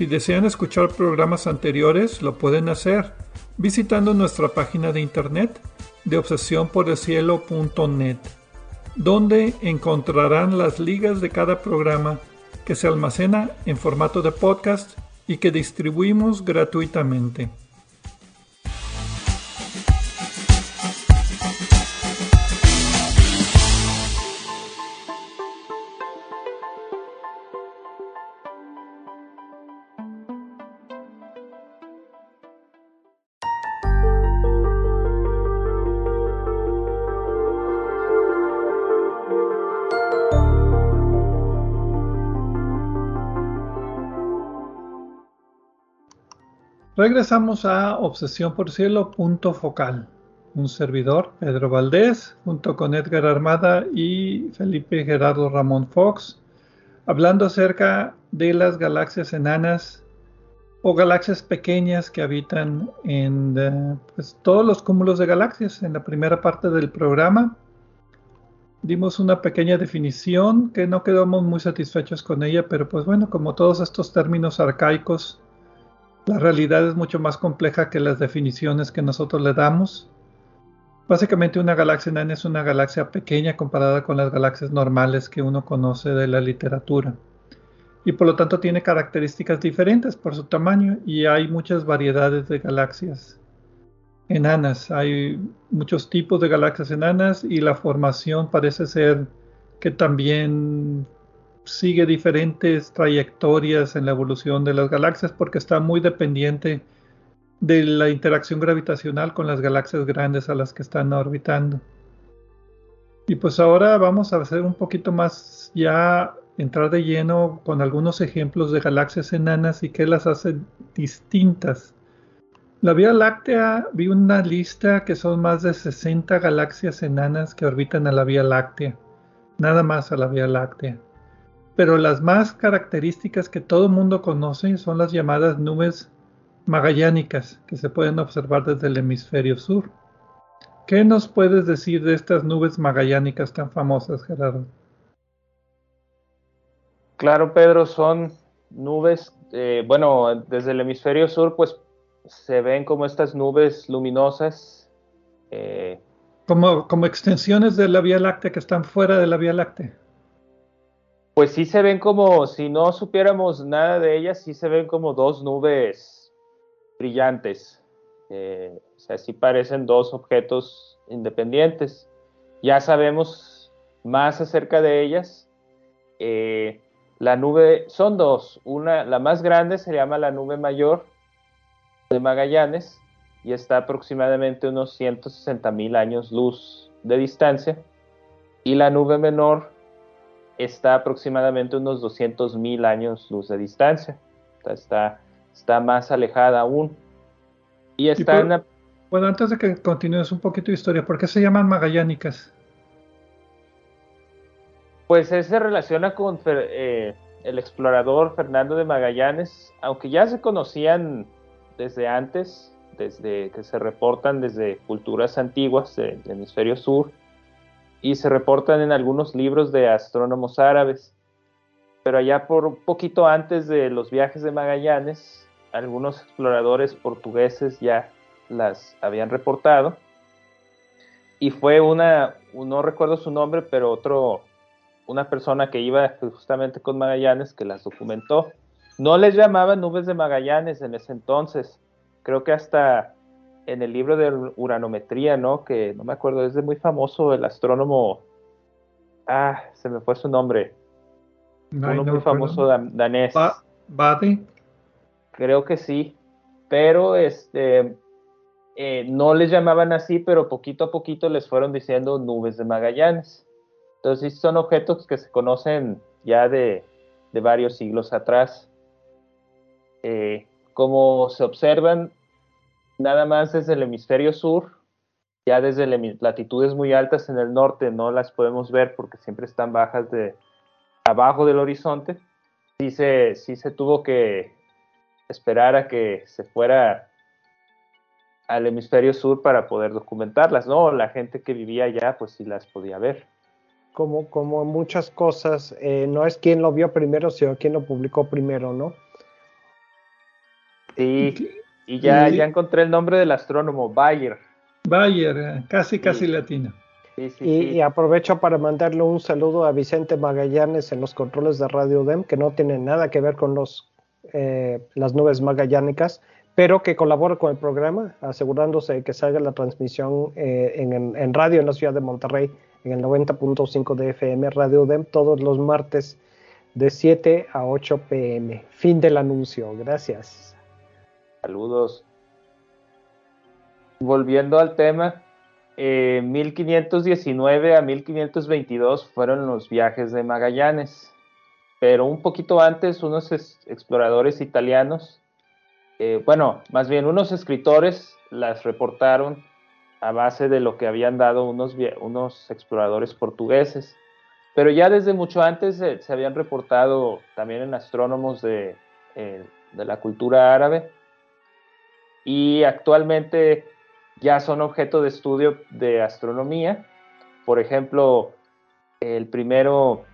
Si desean escuchar programas anteriores, lo pueden hacer visitando nuestra página de internet de obsesiónporelcielo.net, donde encontrarán las ligas de cada programa que se almacena en formato de podcast y que distribuimos gratuitamente. Regresamos a Obsesión por Cielo, punto focal. Un servidor, Pedro Valdés, junto con Edgar Armada y Felipe Gerardo Ramón Fox, hablando acerca de las galaxias enanas o galaxias pequeñas que habitan en eh, pues, todos los cúmulos de galaxias. En la primera parte del programa dimos una pequeña definición que no quedamos muy satisfechos con ella, pero pues bueno, como todos estos términos arcaicos la realidad es mucho más compleja que las definiciones que nosotros le damos. Básicamente una galaxia enana es una galaxia pequeña comparada con las galaxias normales que uno conoce de la literatura. Y por lo tanto tiene características diferentes por su tamaño y hay muchas variedades de galaxias enanas. Hay muchos tipos de galaxias enanas y la formación parece ser que también sigue diferentes trayectorias en la evolución de las galaxias porque está muy dependiente de la interacción gravitacional con las galaxias grandes a las que están orbitando. Y pues ahora vamos a hacer un poquito más ya entrar de lleno con algunos ejemplos de galaxias enanas y qué las hace distintas. La Vía Láctea vi una lista que son más de 60 galaxias enanas que orbitan a la Vía Láctea, nada más a la Vía Láctea pero las más características que todo el mundo conoce son las llamadas nubes magallánicas que se pueden observar desde el hemisferio sur. ¿Qué nos puedes decir de estas nubes magallánicas tan famosas, Gerardo? Claro, Pedro, son nubes, eh, bueno, desde el hemisferio sur, pues se ven como estas nubes luminosas. Eh, como, como extensiones de la Vía Láctea que están fuera de la Vía Láctea pues sí se ven como, si no supiéramos nada de ellas, sí se ven como dos nubes brillantes. Eh, o sea, sí parecen dos objetos independientes. Ya sabemos más acerca de ellas. Eh, la nube, son dos. Una, la más grande se llama la nube mayor de Magallanes y está aproximadamente unos 160 mil años luz de distancia. Y la nube menor está aproximadamente unos 200 mil años luz de distancia. Está está más alejada aún. Y está en la... Bueno, antes de que continúes un poquito de historia, ¿por qué se llaman magallánicas? Pues se relaciona con eh, el explorador Fernando de Magallanes, aunque ya se conocían desde antes, desde que se reportan desde culturas antiguas del hemisferio sur y se reportan en algunos libros de astrónomos árabes. Pero allá por un poquito antes de los viajes de Magallanes, algunos exploradores portugueses ya las habían reportado. Y fue una, no recuerdo su nombre, pero otro, una persona que iba justamente con Magallanes que las documentó. No les llamaban nubes de Magallanes en ese entonces. Creo que hasta en el libro de uranometría, ¿no? Que no me acuerdo, es de muy famoso el astrónomo. Ah, se me fue su nombre. Uno muy famoso danés. ¿Bade? Creo que sí. Pero este eh, no les llamaban así, pero poquito a poquito les fueron diciendo nubes de Magallanes. Entonces, son objetos que se conocen ya de, varios siglos atrás. Eh, como se observan nada más desde el hemisferio sur, ya desde latitudes muy altas en el norte no las podemos ver porque siempre están bajas de abajo del horizonte. Sí se, sí se tuvo que esperar a que se fuera al hemisferio sur para poder documentarlas, ¿no? La gente que vivía allá, pues sí las podía ver. Como, como muchas cosas, eh, no es quien lo vio primero, sino quien lo publicó primero, ¿no? Sí, y ya, ya encontré el nombre del astrónomo, Bayer. Bayer, eh, casi, casi latino. y, aprovecho para mandarle un saludo a Vicente Magallanes en los controles de Radio DEM, que no tiene nada que ver con los, eh, las nubes magallánicas, pero que colabora con el programa, asegurándose de que salga la transmisión eh, en, en, radio en la ciudad de Monterrey, en el 90.5 de FM, Radio DEM, todos los martes de 7 a 8 pm. Fin del anuncio. Gracias. Saludos. Volviendo al tema, 1519 eh, a 1522 fueron los viajes de Magallanes, pero un poquito antes unos exploradores italianos, eh, bueno, más bien unos escritores las reportaron a base de lo que habían dado unos, unos exploradores portugueses. Pero ya desde mucho antes se habían reportado también en astrónomos de, eh, de la cultura árabe y actualmente ya son objeto de estudio de astronomía. Por ejemplo, el primero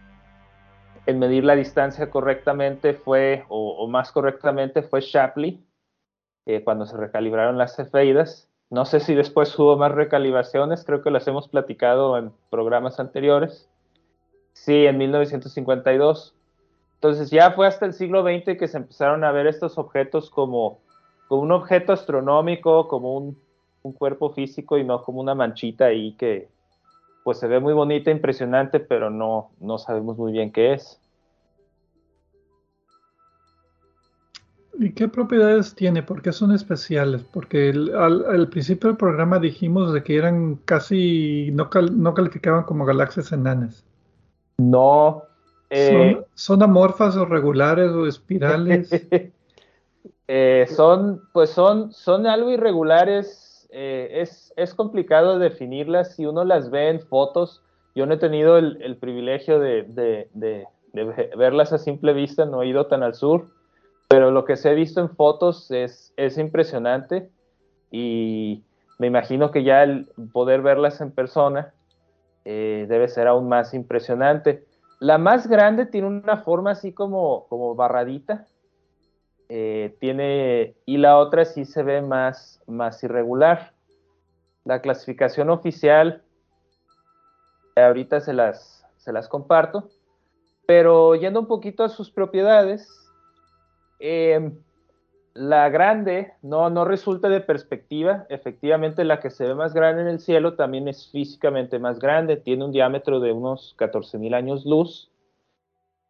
en medir la distancia correctamente fue, o, más correctamente, fue Shapley, eh, cuando se recalibraron las cefeidas. No sé si después hubo más recalibraciones, creo que las hemos platicado en programas anteriores. Sí, en 1952. Entonces ya fue hasta el siglo XX que se empezaron a ver estos objetos como como un objeto astronómico, como un, cuerpo físico y no como una manchita ahí que pues se ve muy bonita, impresionante, pero no, no sabemos muy bien qué es. ¿Y qué propiedades tiene? ¿Por qué son especiales? Porque al, principio del programa dijimos de que eran casi, no, no calificaban como galaxias enanas. No. Eh, ¿Son, amorfas o regulares o espirales? [laughs] Eh, son, pues son, son algo irregulares. Eh, es, es, complicado definirlas. Si uno las ve en fotos, yo no he tenido el, privilegio de, de, verlas a simple vista, no he ido tan al sur, pero lo que se he visto en fotos es, es impresionante y me imagino que ya el poder verlas en persona eh, debe ser aún más impresionante. La más grande tiene una forma así como, como barradita, eh, tiene, y la otra sí se ve más, más irregular. La clasificación oficial, ahorita se las, se las comparto, pero yendo un poquito a sus propiedades, em, la grande no, no resulta de perspectiva, efectivamente la que se ve más grande en el cielo también es físicamente más grande, tiene un diámetro de unos 14.000 años luz,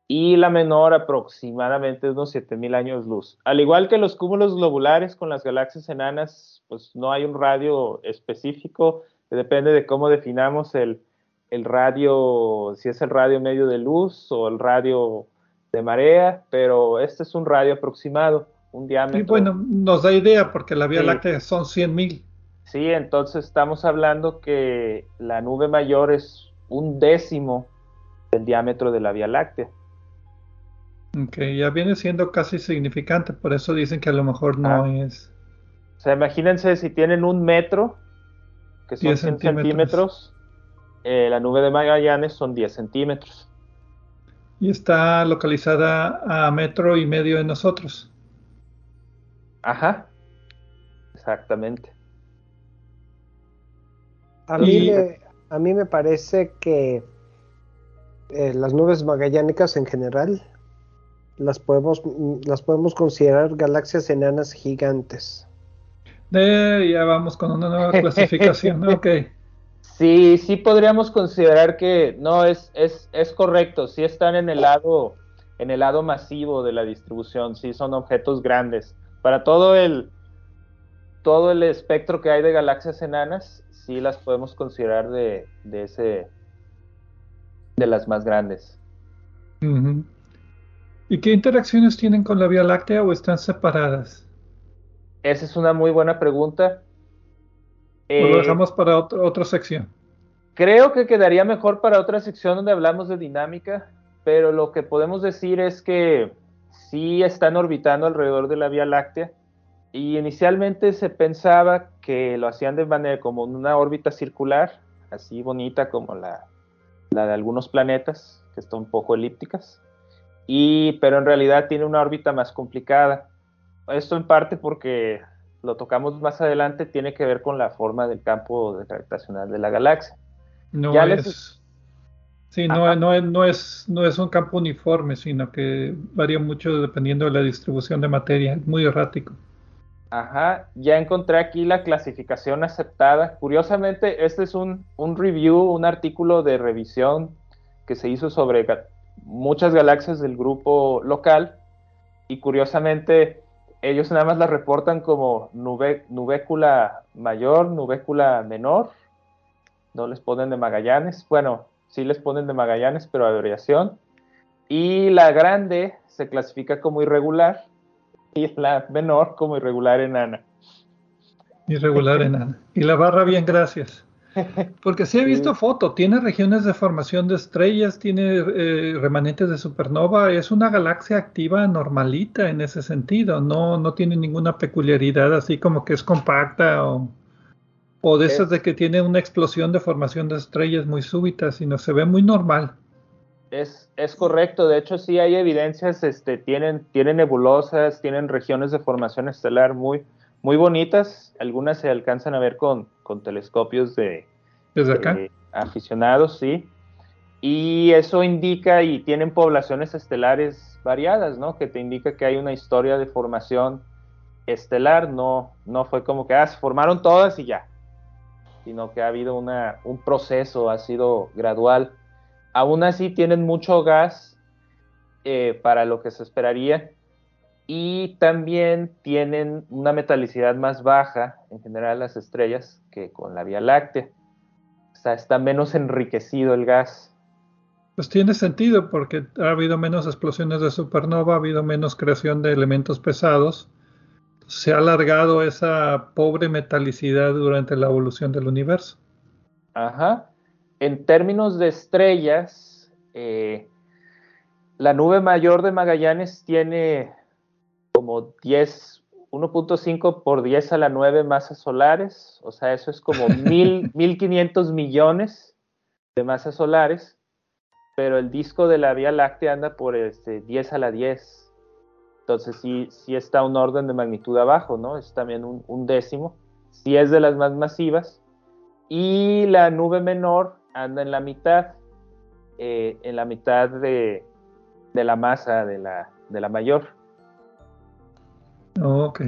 y la menor aproximadamente unos 7000 años luz. Al igual que los cúmulos globulares con las galaxias enanas, pues no hay un radio específico, depende de cómo definamos el, el radio, si es el radio medio de luz o el radio de marea, pero este es un radio aproximado. un diámetro. Y bueno, nos da idea porque la Vía Láctea son 100.000. Sí, entonces estamos hablando que la nube mayor es un décimo del diámetro de la Vía Láctea. Ok, ya viene siendo casi significante, por eso dicen que a lo mejor no Ah. es. O sea, imagínense si tienen un metro, que son 10 100 centímetros. centímetros, eh, la nube de Magallanes son 10 centímetros. Y está localizada a metro y medio de nosotros. Ajá, exactamente. A mí, Y- me, a mí me parece que eh, las nubes magallánicas en general las podemos, las podemos considerar galaxias enanas gigantes. Eh, ya vamos con una nueva [laughs] clasificación. Ok. Sí, sí podríamos considerar que no es, es, es correcto, sí están en el lado, en el lado masivo de la distribución, sí son objetos grandes. Para todo el todo el espectro que hay de galaxias enanas, sí las podemos considerar de, de ese de las más grandes. ¿Y qué interacciones tienen con la Vía Láctea o están separadas? Esa es una muy buena pregunta. ¿O lo Eh, dejamos para otro- otra sección? Creo que quedaría mejor para otra sección donde hablamos de dinámica, pero lo que podemos decir es que sí están orbitando alrededor de la Vía Láctea y inicialmente se pensaba que lo hacían de manera como en una órbita circular, así bonita como la, la de algunos planetas, que están un poco elípticas, y, pero en realidad tiene una órbita más complicada. Esto en parte porque lo tocamos más adelante, tiene que ver con la forma del campo gravitacional de la galaxia. No ya les- es. Sí, no, no, es- no, es, no es un campo uniforme, sino que varía mucho dependiendo de la distribución de materia. Es muy errático. Ajá, ya encontré aquí la clasificación aceptada. Curiosamente, este es un, un review, un artículo de revisión que se hizo sobre muchas galaxias del grupo local y curiosamente ellos nada más las reportan como nube, nubécula mayor, nubécula menor, no les ponen de Magallanes, bueno, sí les ponen de Magallanes, pero abreviación, y la grande se clasifica como irregular y la menor como irregular enana. Irregular enana. Y la barra bien, gracias. Porque sí he visto Sí. foto, tiene regiones de formación de estrellas, tiene eh, remanentes de supernova, es una galaxia activa normalita en ese sentido, no, no tiene ninguna peculiaridad así como que es compacta o, o de esas Es- de que tiene una explosión de formación de estrellas muy súbita, sino se ve muy normal. Es, es correcto, de hecho sí hay evidencias, este, tienen, tienen nebulosas, tienen regiones de formación estelar muy, muy bonitas, algunas se alcanzan a ver con, con telescopios de, Desde acá. de aficionados, sí, y eso indica y tienen poblaciones estelares variadas, ¿no? Que te indica que hay una historia de formación estelar, no, no fue como que ah, se formaron todas y ya, sino que ha habido una, un proceso, ha sido gradual. Aún así tienen mucho gas eh, para lo que se esperaría y también tienen una metalicidad más baja en general las estrellas que con la Vía Láctea. O sea, está menos enriquecido el gas. Pues tiene sentido porque ha habido menos explosiones de supernova, ha habido menos creación de elementos pesados. Se ha alargado esa pobre metalicidad durante la evolución del universo. Ajá. En términos de estrellas, eh, la nube mayor de Magallanes tiene como 10, 1.5 por 10 a la 9 masas solares, o sea, eso es como [laughs] mil, 1500 millones de masas solares, pero el disco de la Vía Láctea anda por este, 10 a la 10. Entonces sí, sí está un orden de magnitud abajo, ¿no? Es también un, un décimo. Sí es de las más masivas. Y la nube menor anda en la mitad, eh, en la mitad de, de la masa de la, de la mayor. Ok.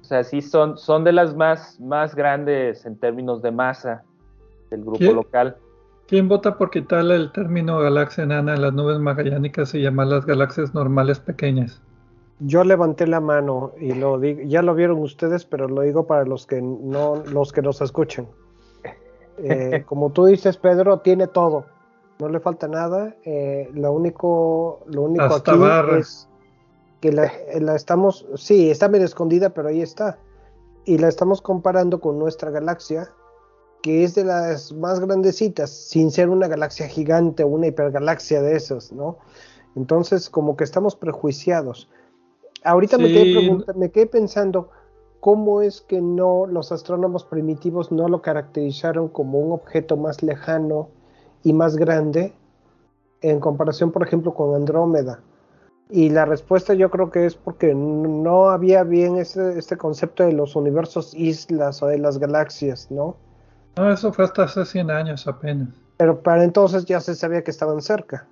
O sea, sí son, son de las más, más grandes en términos de masa del grupo local. ¿Quién vota por quitarle el término galaxia enana a las nubes magallánicas y llamar las galaxias normales pequeñas? Yo levanté la mano y lo digo, ya lo vieron ustedes, pero lo digo para los que no, los que nos escuchan. Eh, [laughs] como tú dices, Pedro, tiene todo, no le falta nada. eh, lo único, lo único Hasta aquí barra. es, que la, la estamos, sí, está bien escondida, pero ahí está. Y la estamos comparando con nuestra galaxia, que es de las más grandecitas, sin ser una galaxia gigante o una hipergalaxia de esas, ¿no? Entonces, como que estamos prejuiciados. Ahorita me, quedé me quedé pensando, ¿cómo es que no los astrónomos primitivos no lo caracterizaron como un objeto más lejano y más grande en comparación, por ejemplo, con Andrómeda? Y la respuesta yo creo que es porque no había bien ese, este concepto de los universos islas o de las galaxias, ¿no? No, eso fue hasta hace 100 años apenas. Pero para entonces ya se sabía que estaban cerca.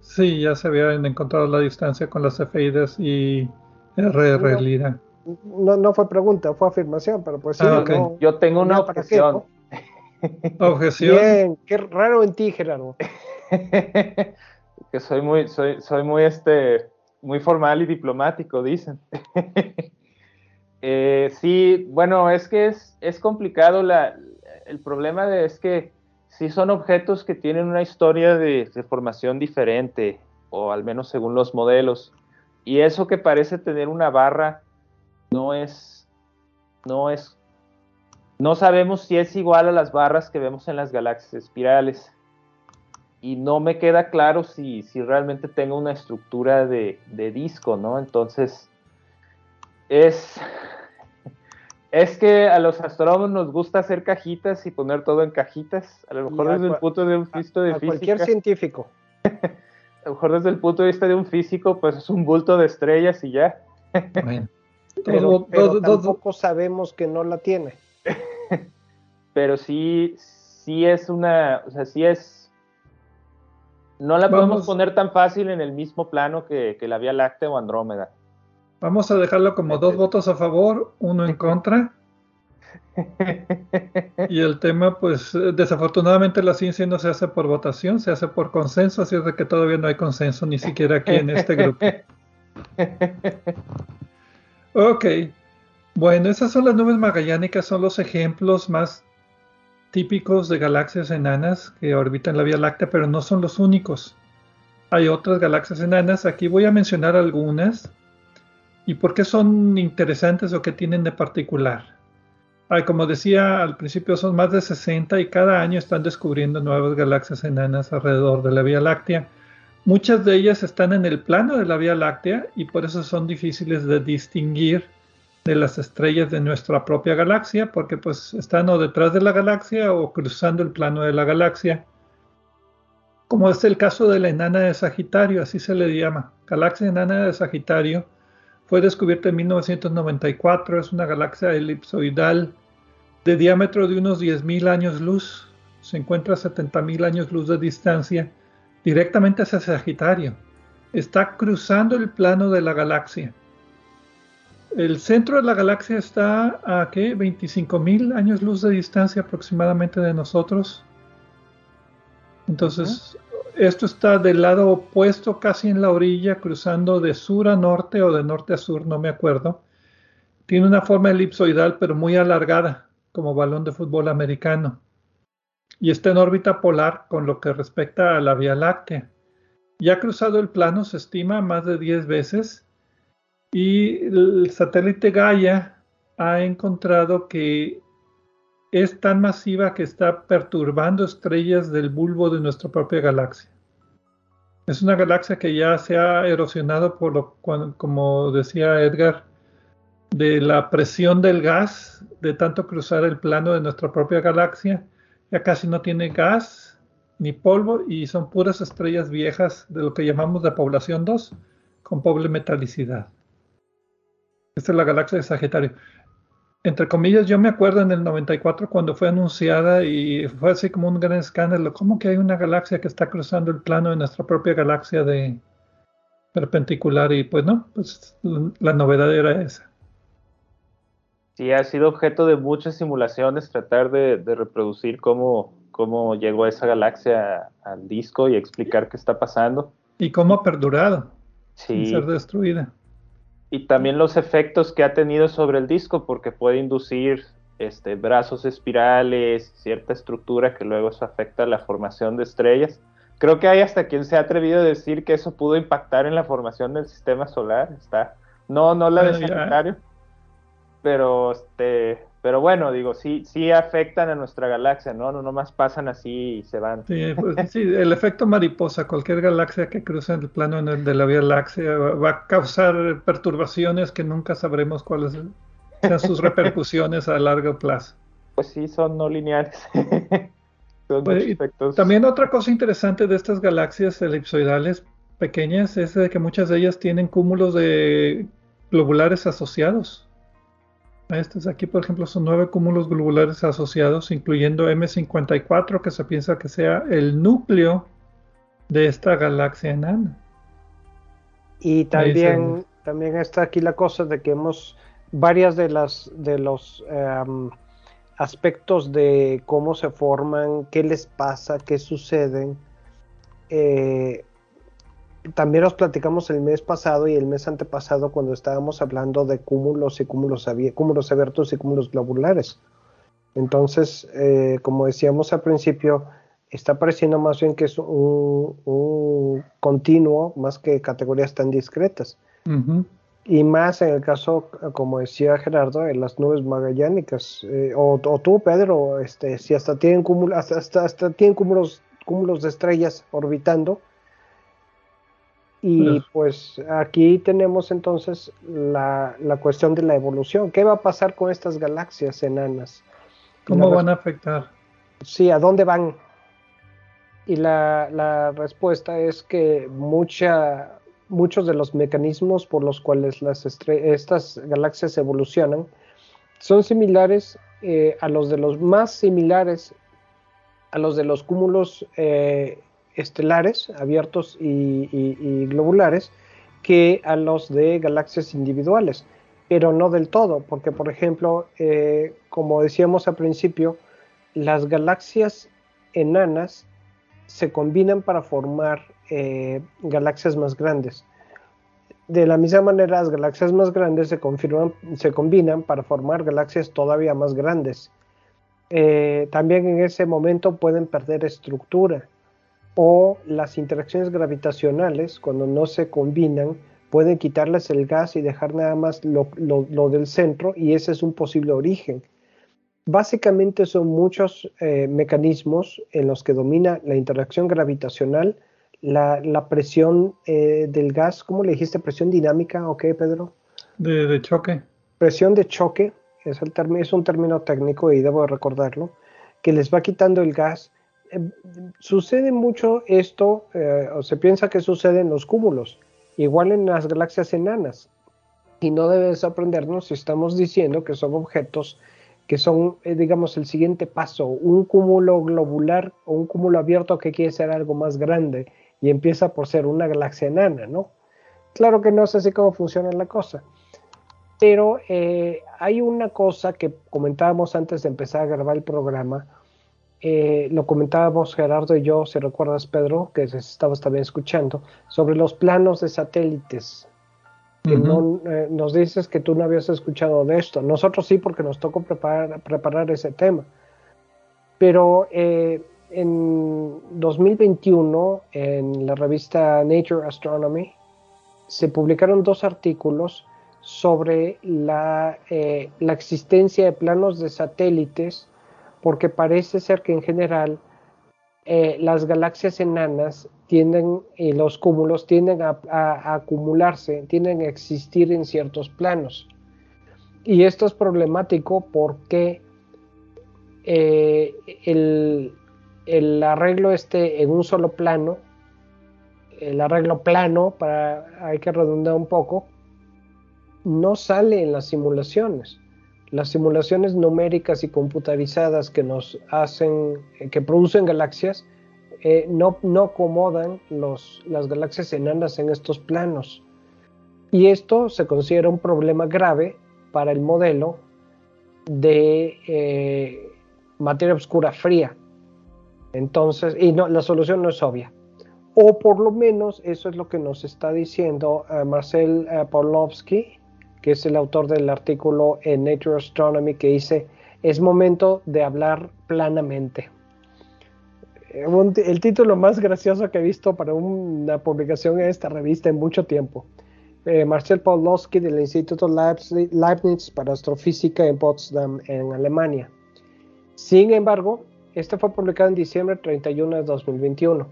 Sí, ya se habían encontrado la distancia con las efeides y RR no, Lira. No, no fue pregunta, fue afirmación, pero pues sí. Ah, yo tengo una objeción. [laughs] Objeción. Bien, qué raro en ti, Gerardo. [laughs] soy muy, soy, soy muy este, muy formal y diplomático, dicen. [laughs] eh, sí, bueno, es que es, es complicado la, el problema de, es que si son objetos que tienen una historia de, formación diferente, o al menos según los modelos, y eso que parece tener una barra no es, no es, no sabemos si es igual a las barras que vemos en las galaxias espirales. Y no me queda claro si, si realmente tenga una estructura de, de disco, ¿no? Entonces, es, es que a los astrónomos nos gusta hacer cajitas y poner todo en cajitas. A lo mejor desde el punto de vista de física. Cualquier científico. [laughs] a lo mejor desde el punto de vista de un físico, pues es un bulto de estrellas y ya. Bueno. [laughs] pero, pero tampoco sabemos que no la tiene. [laughs] pero sí, sí es una, o sea, sí es. No la podemos poner tan fácil en el mismo plano que, que la Vía Láctea o Andrómeda. Vamos a dejarlo como dos [laughs] votos a favor, uno en contra. Y el tema, pues desafortunadamente la ciencia no se hace por votación, se hace por consenso, así es de que todavía no hay consenso ni siquiera aquí en este grupo. [laughs] Ok, bueno, esas son las nubes magallánicas, son los ejemplos más típicos de galaxias enanas que orbitan la Vía Láctea, pero no son los únicos. Hay otras galaxias enanas, aquí voy a mencionar algunas ¿Y por qué son interesantes o qué tienen de particular? como decía al principio, son más de 60 y cada año están descubriendo nuevas galaxias enanas alrededor de la Vía Láctea. Muchas de ellas están en el plano de la Vía Láctea y por eso son difíciles de distinguir de las estrellas de nuestra propia galaxia, porque pues están o detrás de la galaxia o cruzando el plano de la galaxia. Como es el caso de la enana de Sagitario, así se le llama, galaxia enana de Sagitario fue descubierta en 1994, es una galaxia elipsoidal de diámetro de unos 10.000 años luz, se encuentra a 70.000 años luz de distancia, directamente hacia Sagitario. Está cruzando el plano de la galaxia. El centro de la galaxia está a ¿qué? 25.000 años luz de distancia aproximadamente de nosotros. Entonces, esto está del lado opuesto, casi en la orilla, cruzando de sur a norte o de norte a sur, no me acuerdo. Tiene una forma elipsoidal, pero muy alargada, como balón de fútbol americano. Y está en órbita polar con lo que respecta a la Vía Láctea. Ya ha cruzado el plano, se estima, más de 10 veces. Y el satélite Gaia ha encontrado que es tan masiva que está perturbando estrellas del bulbo de nuestra propia galaxia. Es una galaxia que ya se ha erosionado por lo como decía Edgar, de la presión del gas, de tanto cruzar el plano de nuestra propia galaxia. Ya casi no tiene gas ni polvo y son puras estrellas viejas de lo que llamamos de población 2 con pobre metalicidad. Esta es la galaxia de Sagitario entre comillas, yo me acuerdo en el 94 cuando fue anunciada y fue así como un gran escándalo. ¿Cómo que hay una galaxia que está cruzando el plano de nuestra propia galaxia de perpendicular? Y pues no, pues la novedad era esa. Sí, ha sido objeto de muchas simulaciones tratar de, reproducir cómo, cómo llegó esa galaxia al disco y explicar qué está pasando. Y cómo ha perdurado sin ser destruida y también los efectos que ha tenido sobre el disco, porque puede inducir este, brazos espirales, cierta estructura que luego eso afecta la formación de estrellas. creo que hay hasta quien se ha atrevido a decir que eso pudo impactar en la formación del sistema solar. Está, no, no la de Sagitario, pero este, pero bueno, digo, sí, sí afectan a nuestra galaxia, ¿no? No nomás pasan así y se van. Sí, pues, sí el efecto mariposa, cualquier galaxia que cruce en el plano de la Vía Láctea va a causar perturbaciones que nunca sabremos cuáles sean sus repercusiones a largo plazo. Pues sí, son no lineales. [laughs] Pues, también otra cosa interesante de estas galaxias elipsoidales pequeñas es de que muchas de ellas tienen cúmulos de globulares asociados. Estos aquí, por ejemplo, son nueve cúmulos globulares asociados, incluyendo M54, que se piensa que sea el núcleo de esta galaxia enana. Y también, también está aquí la cosa de que hemos varias de las de los em, aspectos de cómo se forman, qué les pasa, qué suceden. Eh, también los platicamos el mes pasado y el mes antepasado cuando estábamos hablando de cúmulos y cúmulos, cúmulos abiertos y cúmulos globulares. Entonces, eh, como decíamos al principio, está pareciendo más bien que es un, continuo más que categorías tan discretas. Y más en el caso, como decía Gerardo, en las nubes magallánicas. Eh, o, tú, Pedro, este, si hasta tienen, cúmulos, hasta, hasta, tienen cúmulos, cúmulos de estrellas orbitando. Y pues aquí tenemos entonces la, la, cuestión de la evolución. ¿Qué va a pasar con estas galaxias enanas? ¿Cómo van a afectar? Sí, ¿a dónde van? Y la, la respuesta es que mucha, muchos de los mecanismos por los cuales las estas galaxias evolucionan son similares eh, a los de los más similares a los de los cúmulos eh, estelares abiertos y, globulares que a los de galaxias individuales, pero no del todo, porque por ejemplo, eh, como decíamos al principio, las galaxias enanas se combinan para formar eh, galaxias más grandes. De la misma manera, las galaxias más grandes se, combinan para formar galaxias todavía más grandes. Eh, también en ese momento pueden perder estructura o las interacciones gravitacionales, cuando no se combinan, pueden quitarles el gas y dejar nada más lo, del centro y ese es un posible origen. Básicamente son muchos eh, mecanismos en los que domina la interacción gravitacional la, presión eh, del gas, ¿cómo le dijiste? ¿Presión dinámica o qué, Pedro? De, choque. Presión de choque, es, el es un término técnico y debo recordarlo, que les va quitando el gas. Eh, sucede mucho esto, eh, o se piensa que sucede en los cúmulos, igual en las galaxias enanas. Y no debe sorprendernos si estamos diciendo que son objetos que son, digamos, el siguiente paso, un cúmulo globular o un cúmulo abierto que quiere ser algo más grande y empieza por ser una galaxia enana, ¿no? Claro que no sé así cómo funciona la cosa, pero eh, hay una cosa que comentábamos antes de empezar a grabar el programa, eh, lo comentábamos Gerardo y yo, si recuerdas Pedro, que estabas también escuchando, sobre los planos de satélites. Que no, eh, nos dices que tú no habías escuchado de esto. Nosotros sí, porque nos tocó preparar, preparar ese tema. Pero en 2021, en la revista Nature Astronomy, se publicaron dos artículos sobre la, eh, la, existencia de planos de satélites, porque parece ser que en general eh, las galaxias enanas tienden y los cúmulos tienden a, acumularse, tienden a existir en ciertos planos. Y esto es problemático porque eh, el, el arreglo esté en un solo plano, el arreglo plano, para, hay que redundar un poco, no sale en las simulaciones. Las simulaciones numéricas y computarizadas que nos hacen, que producen galaxias, eh, no, no, acomodan los, las galaxias enanas en estos planos. Y esto se considera un problema grave para el modelo de eh, materia oscura fría, entonces, y no, la solución no es obvia. O por lo menos eso es lo que nos está diciendo eh, Marcel Pawlowski, que es el autor del artículo en Nature Astronomy, que dice, es momento de hablar planamente. el título más gracioso que he visto para una publicación en esta revista en mucho tiempo. Eh, Marcel Pawlowski del Instituto Leibniz para Astrofísica en Potsdam, en Alemania. Sin embargo, este fue publicado en diciembre 31 de 2021.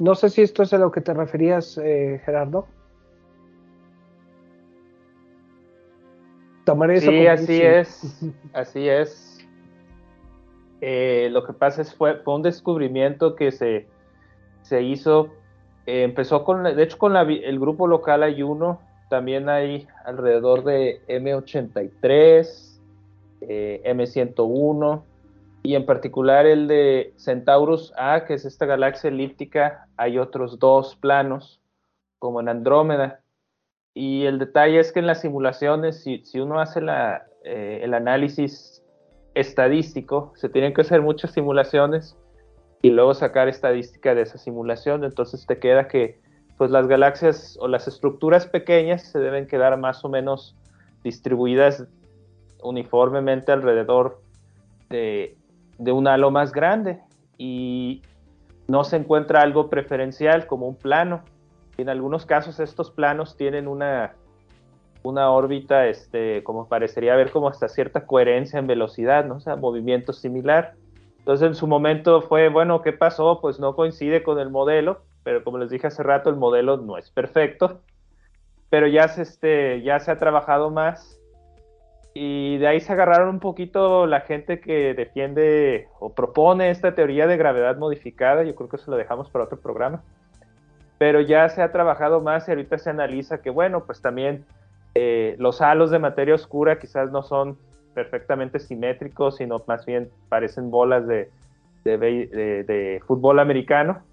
No sé si esto es a lo que te referías, eh, Gerardo. Tomaré sí, así es, [laughs] así es. Eh, lo que pasa es fue, fue un descubrimiento que se, se hizo, eh, empezó con, de hecho con el grupo local hay uno, también hay alrededor de M83, M101 y en particular el de Centaurus A, que es esta galaxia elíptica, hay otros dos planos, como en Andrómeda. Y el detalle es que en las simulaciones, si, uno hace eh, el análisis estadístico, se tienen que hacer muchas simulaciones y luego sacar estadística de esa simulación. Entonces te queda que pues las galaxias o las estructuras pequeñas se deben quedar más o menos distribuidas uniformemente alrededor de, de un halo más grande y no se encuentra algo preferencial como un plano. En algunos casos estos planos tienen una, una órbita, este, como parecería haber como hasta cierta coherencia en velocidad, ¿no? O sea, movimiento similar. Entonces en su momento fue, bueno, ¿qué pasó? Pues no coincide con el modelo, pero como les dije hace rato, el modelo no es perfecto, pero ya se, este, ya se ha trabajado más y de ahí se agarraron un poquito la gente que defiende o propone esta teoría de gravedad modificada. Yo creo que eso lo dejamos para otro programa. Pero ya se ha trabajado más y ahorita se analiza que, bueno, pues también eh, los halos de materia oscura quizás no son perfectamente simétricos, sino más bien parecen bolas de, de fútbol americano.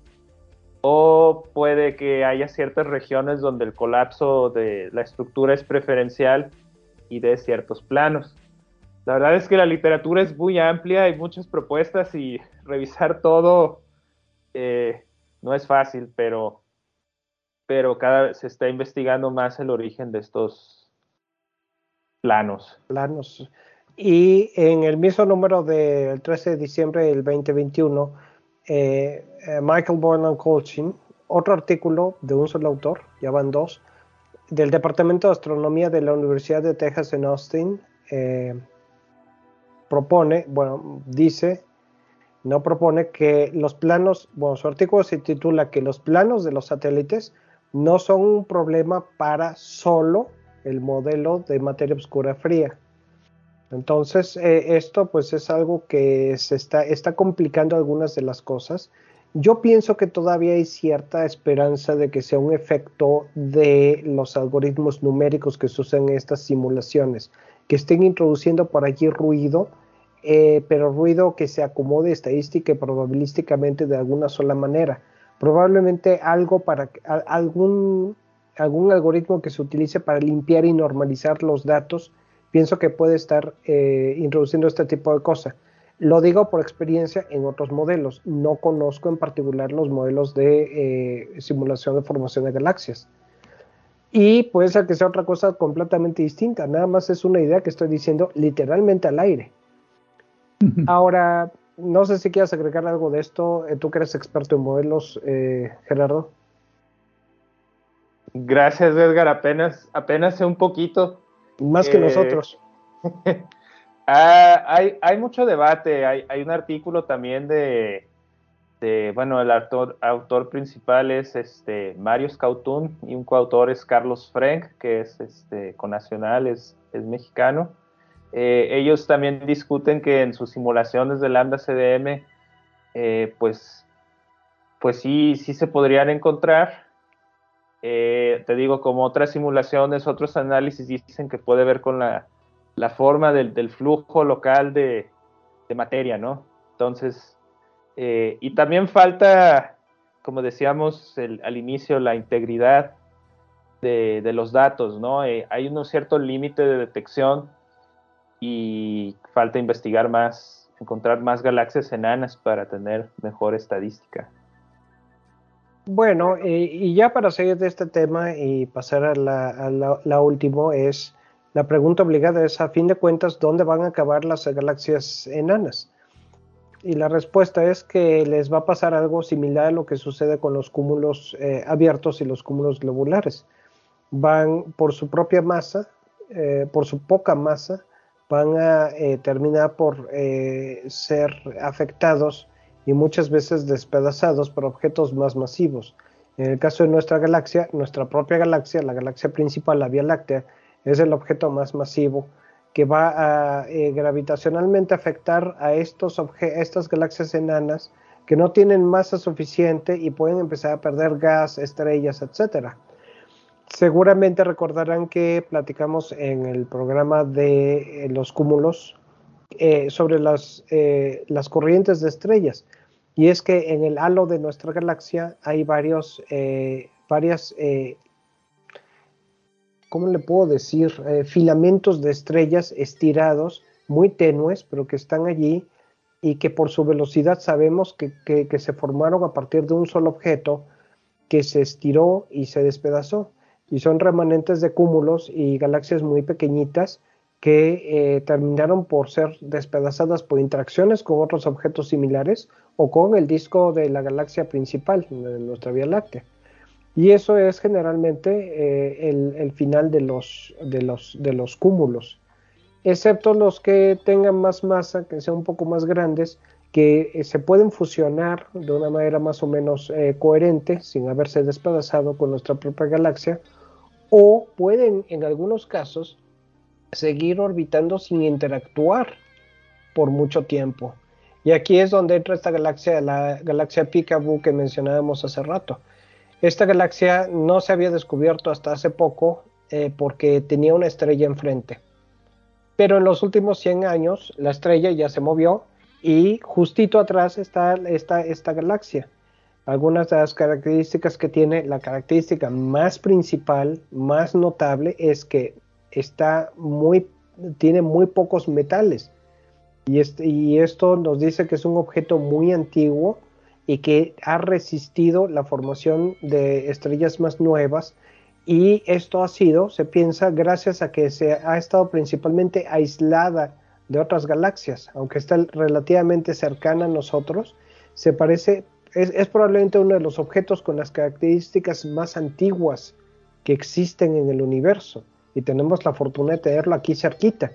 O puede que haya ciertas regiones donde el colapso de la estructura es preferencial y de ciertos planos. La verdad es que la literatura es muy amplia, hay muchas propuestas y [laughs] revisar todo eh, no es fácil, pero, pero cada vez se está investigando más el origen de estos planos. Planos. Y en el mismo número del 13 de diciembre del 2021, eh, eh, Michael Borland Colchin, otro artículo de un solo autor, ya van dos, del Departamento de Astronomía de la Universidad de Texas en Austin eh, propone, bueno, dice, no propone que los planos, bueno, su artículo se titula que los planos de los satélites no son un problema para solo el modelo de materia oscura fría. Entonces, eh, esto pues es algo que se está, complicando algunas de las cosas yo pienso que todavía hay cierta esperanza de que sea un efecto de los algoritmos numéricos que se usan en estas simulaciones, que estén introduciendo por allí ruido, eh, pero ruido que se acomode estadística y probabilísticamente de alguna sola manera. Probablemente algo para algún, algún algoritmo que se utilice para limpiar y normalizar los datos, pienso que puede estar eh, introduciendo este tipo de cosas. Lo digo por experiencia en otros modelos. No conozco en particular los modelos de eh, simulación de formación de galaxias. Y puede ser que sea otra cosa completamente distinta. Nada más es una idea que estoy diciendo literalmente al aire. Ahora, no sé si quieres agregar algo de esto. Eh, tú que eres experto en modelos, eh, Gerardo. Gracias, Edgar. Apenas, apenas sé un poquito. Más que nosotros. [laughs] Ah, hay, hay, mucho debate. Hay, hay, un artículo también de, de, bueno, el autor, autor principal es este Mario Scautun y un coautor es Carlos Frank, que es este conacional, es, es mexicano. Eh, ellos también discuten que en sus simulaciones de lambda CDM, eh, pues, pues sí, sí se podrían encontrar. Eh, te digo, como otras simulaciones, otros análisis dicen que puede ver con la la forma del, flujo local de, materia, ¿no? Entonces, y también falta, como decíamos al inicio, la integridad de, los datos, ¿no? Hay un cierto límite de detección y falta investigar más, encontrar más galaxias enanas para tener mejor estadística. Bueno, y ya para seguir de este tema y pasar a la, a la última es la pregunta obligada es, a fin de cuentas, ¿dónde van a acabar las galaxias enanas? Y la respuesta es que les va a pasar algo similar a lo que sucede con los cúmulos eh, abiertos y los cúmulos globulares. Van por su propia masa, eh, por su poca masa, van a eh, terminar por ser afectados y muchas veces despedazados por objetos más masivos. En el caso de nuestra galaxia, nuestra propia galaxia, la galaxia principal, la Vía Láctea, es el objeto más masivo que va a eh, gravitacionalmente afectar a estos estas galaxias enanas que no tienen masa suficiente y pueden empezar a perder gas, estrellas, etc. Seguramente recordarán que platicamos en el programa de eh, los cúmulos eh, sobre las, las corrientes de estrellas. Y es que en el halo de nuestra galaxia hay varios, varias ¿cómo le puedo decir? Eh, filamentos de estrellas estirados, muy tenues, pero que están allí y que por su velocidad sabemos que, se formaron a partir de un solo objeto que se estiró y se despedazó. Y son remanentes de cúmulos y galaxias muy pequeñitas que eh, terminaron por ser despedazadas por interacciones con otros objetos similares o con el disco de la galaxia principal de nuestra Vía Láctea. Y eso es generalmente eh, el, final de los, de, los, de los cúmulos, excepto los que tengan más masa, que sean un poco más grandes, que eh, se pueden fusionar de una manera más o menos coherente, sin haberse despedazado con nuestra propia galaxia, o pueden en algunos casos seguir orbitando sin interactuar por mucho tiempo. Y aquí es donde entra esta galaxia, la galaxia Picaboo que mencionábamos hace rato. Esta galaxia no se había descubierto hasta hace poco eh, porque tenía una estrella enfrente. Pero en los últimos 100 años la estrella ya se movió y justito atrás está esta, esta galaxia. Algunas de las características que tiene, la característica más principal, más notable, es que está muy, tiene muy pocos metales. Y, este, y esto nos dice que es un objeto muy antiguo y que ha resistido la formación de estrellas más nuevas y esto ha sido, se piensa, gracias a que se ha estado principalmente aislada de otras galaxias, aunque está relativamente cercana a nosotros, se parece, es, probablemente uno de los objetos con las características más antiguas que existen en el universo y tenemos la fortuna de tenerlo aquí cerquita.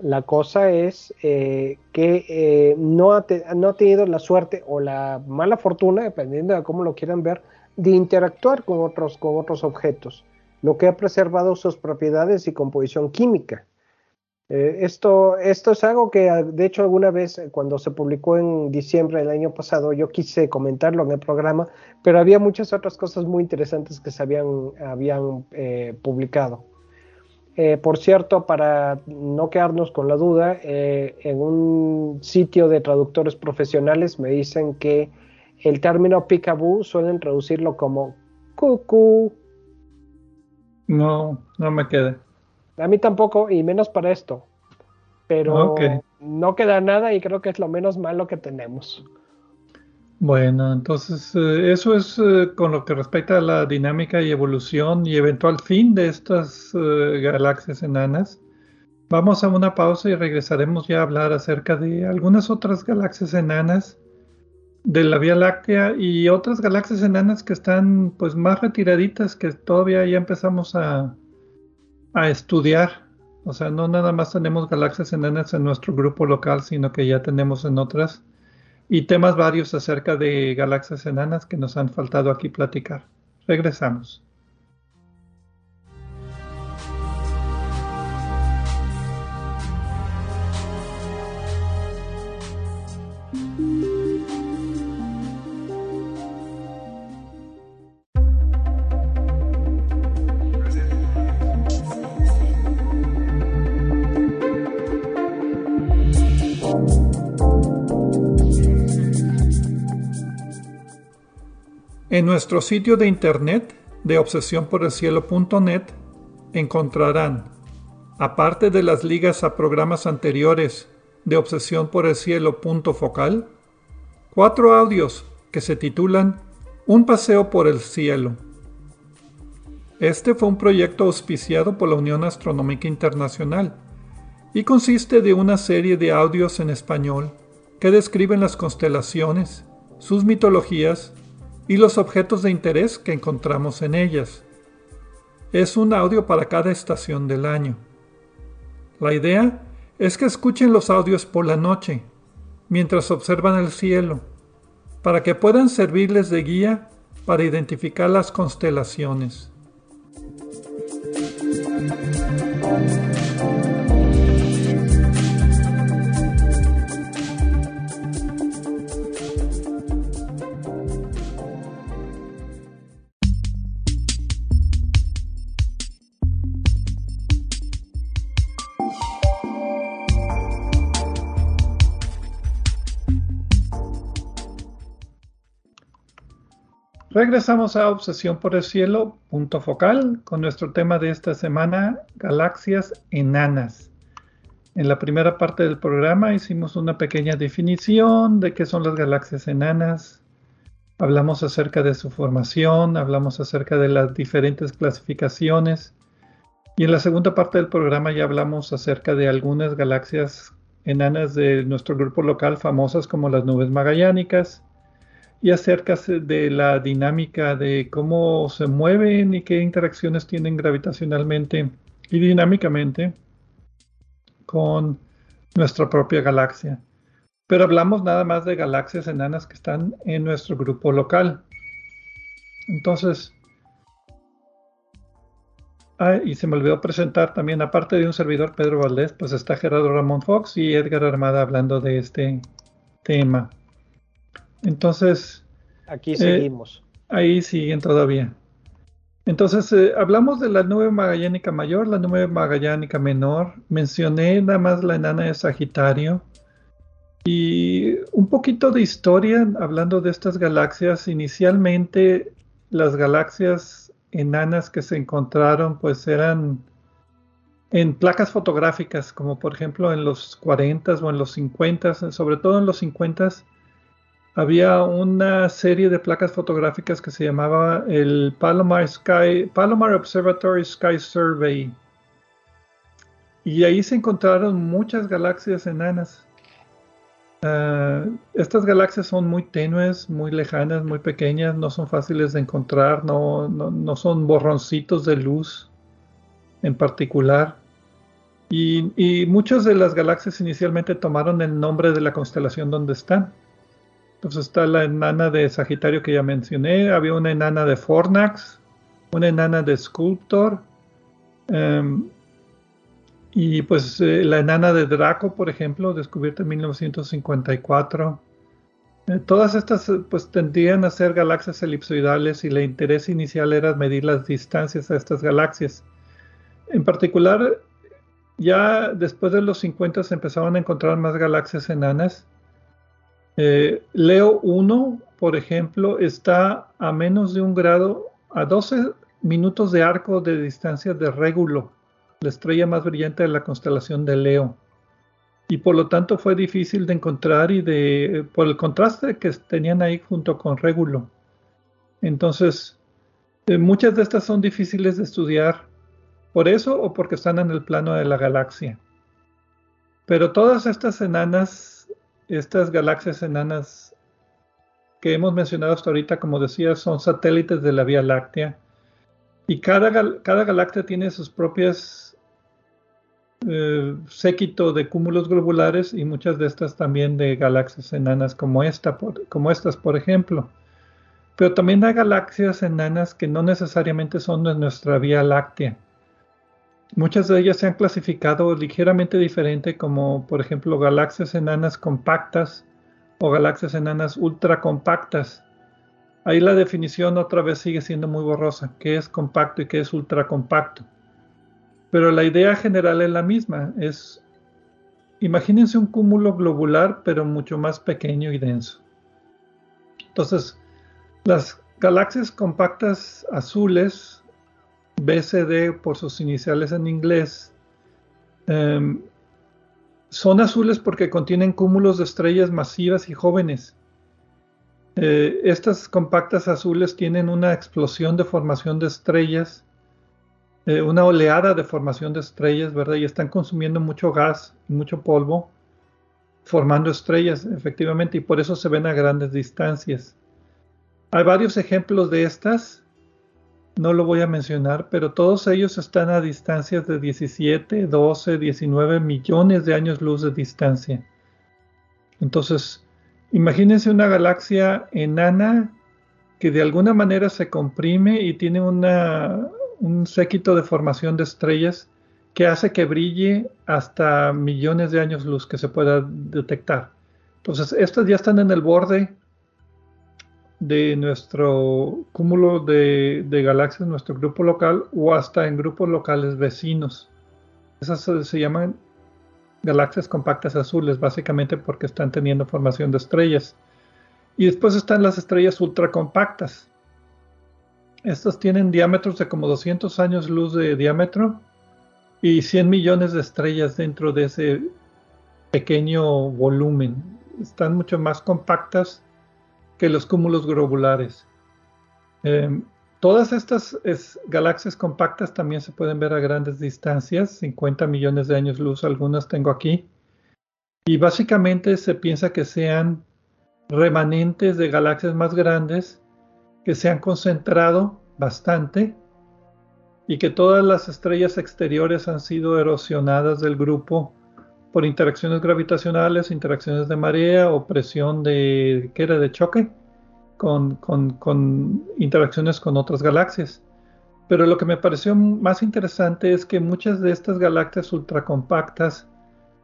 La cosa es eh, que eh, no, ha no, ha tenido la suerte o la mala fortuna, dependiendo de cómo lo quieran ver, de interactuar con otros, con otros objetos, lo que ha preservado sus propiedades y composición química. Eh, esto, esto es algo que, de hecho, alguna vez cuando se publicó en diciembre del año pasado, yo quise comentarlo en el programa, pero había muchas otras cosas muy interesantes que se habían, habían publicado. Eh, por cierto, para no quedarnos con la duda, eh, en un sitio de traductores profesionales me dicen que el término peekaboo suelen traducirlo como cucú. No, no me queda. A mí tampoco, y menos para esto. Pero no queda nada y creo que es lo menos malo que tenemos. Bueno, entonces eh, eso es eh, con lo que respecta a la dinámica y evolución y eventual fin de estas eh, galaxias enanas. Vamos a una pausa y regresaremos ya a hablar acerca de algunas otras galaxias enanas de la Vía Láctea y otras galaxias enanas que están pues más retiraditas que todavía ya empezamos a, a estudiar. O sea, no nada más tenemos galaxias enanas en nuestro grupo local, sino que ya tenemos en otras y temas varios acerca de galaxias enanas que nos han faltado aquí platicar. Regresamos. En nuestro sitio de internet de obsesiónporelcielo.net encontrarán, aparte de las ligas a programas anteriores de Obsesión cuatro audios que se titulan Un paseo por el cielo. Este fue un proyecto auspiciado por la Unión Astronómica Internacional y consiste de una serie de audios en español que describen las constelaciones, sus mitologías y los objetos de interés que encontramos en ellas. Es un audio para cada estación del año. La idea es que escuchen los audios por la noche, mientras observan el cielo, para que puedan servirles de guía para identificar las constelaciones. Regresamos a Obsesión por el Cielo, punto focal, con nuestro tema de esta semana, galaxias enanas. En la primera parte del programa hicimos una pequeña definición de qué son las galaxias enanas. Hablamos acerca de su formación, hablamos acerca de las diferentes clasificaciones. Y en la segunda parte del programa ya hablamos acerca de algunas galaxias enanas de nuestro grupo local famosas como las nubes magallánicas y acerca de la dinámica de cómo se mueven y qué interacciones tienen gravitacionalmente y dinámicamente con nuestra propia galaxia. Pero hablamos nada más de galaxias enanas que están en nuestro grupo local. Entonces, ah, y se me olvidó presentar también, aparte de un servidor Pedro Valdés, pues está Gerardo Ramón Fox y Edgar Armada hablando de este tema. Entonces... Aquí eh, seguimos. ahí siguen todavía. Entonces, eh, hablamos de la nube magallánica mayor, la nube magallánica menor. Mencioné nada más la enana de Sagitario. Y un poquito de historia, hablando de estas galaxias. Inicialmente, las galaxias enanas que se encontraron, pues eran en placas fotográficas, como por ejemplo en los 40 o en los 50, sobre todo en los 50 había una serie de placas fotográficas que se llamaba el Palomar Sky, Palomar Observatory Sky Survey. Y ahí se encontraron muchas galaxias enanas. Ah, estas galaxias son muy tenues, muy lejanas, muy pequeñas, no son fáciles de encontrar, no, no, son borroncitos de luz en particular. Y, y muchas de las galaxias inicialmente tomaron el nombre de la constelación donde están. Pues está la enana de Sagitario que ya mencioné, había una enana de Fornax, una enana de Sculptor, em, y pues eh, la enana de Draco, por ejemplo, descubierta en 1954. Eh, todas estas eh, pues tendrían a ser galaxias elipsoidales y el interés inicial era medir las distancias a estas galaxias. En particular, ya después de los 50 se empezaron a encontrar más galaxias enanas eh, Leo 1, por ejemplo, está a menos de un grado, a 12 minutos de arco de distancia de Régulo, la estrella más brillante de la constelación de Leo. Y por lo tanto fue difícil de encontrar y de por el contraste que tenían ahí junto con Régulo. Entonces, eh, muchas de estas son difíciles de estudiar por eso o porque están en el plano de la galaxia. Pero todas estas enanas estas galaxias enanas que hemos mencionado hasta ahorita, como decía, son satélites de la Vía Láctea. Y cada, cada galaxia tiene sus propias eh, séquito de cúmulos globulares y muchas de estas también de galaxias enanas como, esta, como estas, por ejemplo. Pero también hay galaxias enanas que no necesariamente son de nuestra Vía Láctea. Muchas de ellas se han clasificado ligeramente diferente como por ejemplo galaxias enanas compactas o galaxias enanas ultra compactas. Ahí la definición otra vez sigue siendo muy borrosa, qué es compacto y qué es ultra compacto. Pero la idea general es la misma, es imagínense un cúmulo globular pero mucho más pequeño y denso. Entonces, las galaxias compactas azules BCD por sus iniciales en inglés, em, son azules porque contienen cúmulos de estrellas masivas y jóvenes. Eh, estas compactas azules tienen una explosión de formación de estrellas, eh, una oleada de formación de estrellas, ¿verdad? Y están consumiendo mucho gas y mucho polvo. formando estrellas, efectivamente, y por eso se ven a grandes distancias. Hay varios ejemplos de estas, no lo voy a mencionar, pero todos ellos están a distancias de 17, 12, 19 millones de años luz de distancia. Entonces, imagínense una galaxia enana que de alguna manera se comprime y tiene un séquito de formación de estrellas que hace que brille hasta millones de años luz que se pueda detectar. Entonces, estas ya están en el borde de nuestro cúmulo de, galaxias, nuestro grupo local, o hasta en grupos locales vecinos. Esas se, llaman galaxias compactas azules, básicamente porque están teniendo formación de estrellas. Y después están las estrellas ultracompactas. Estas tienen diámetros de como 200 años luz de diámetro y 100 millones de estrellas dentro de ese pequeño volumen. Están mucho más compactas que los cúmulos globulares. Em, todas estas galaxias compactas también se pueden ver a grandes distancias, 50 millones de años luz, algunas tengo aquí. Y básicamente se piensa que sean remanentes de galaxias más grandes que se han concentrado bastante y que todas las estrellas exteriores han sido erosionadas del grupo por interacciones gravitacionales, interacciones de marea o presión de, ¿qué era? de choque con, con interacciones con otras galaxias. Pero lo que me pareció más interesante es que muchas de estas galaxias ultracompactas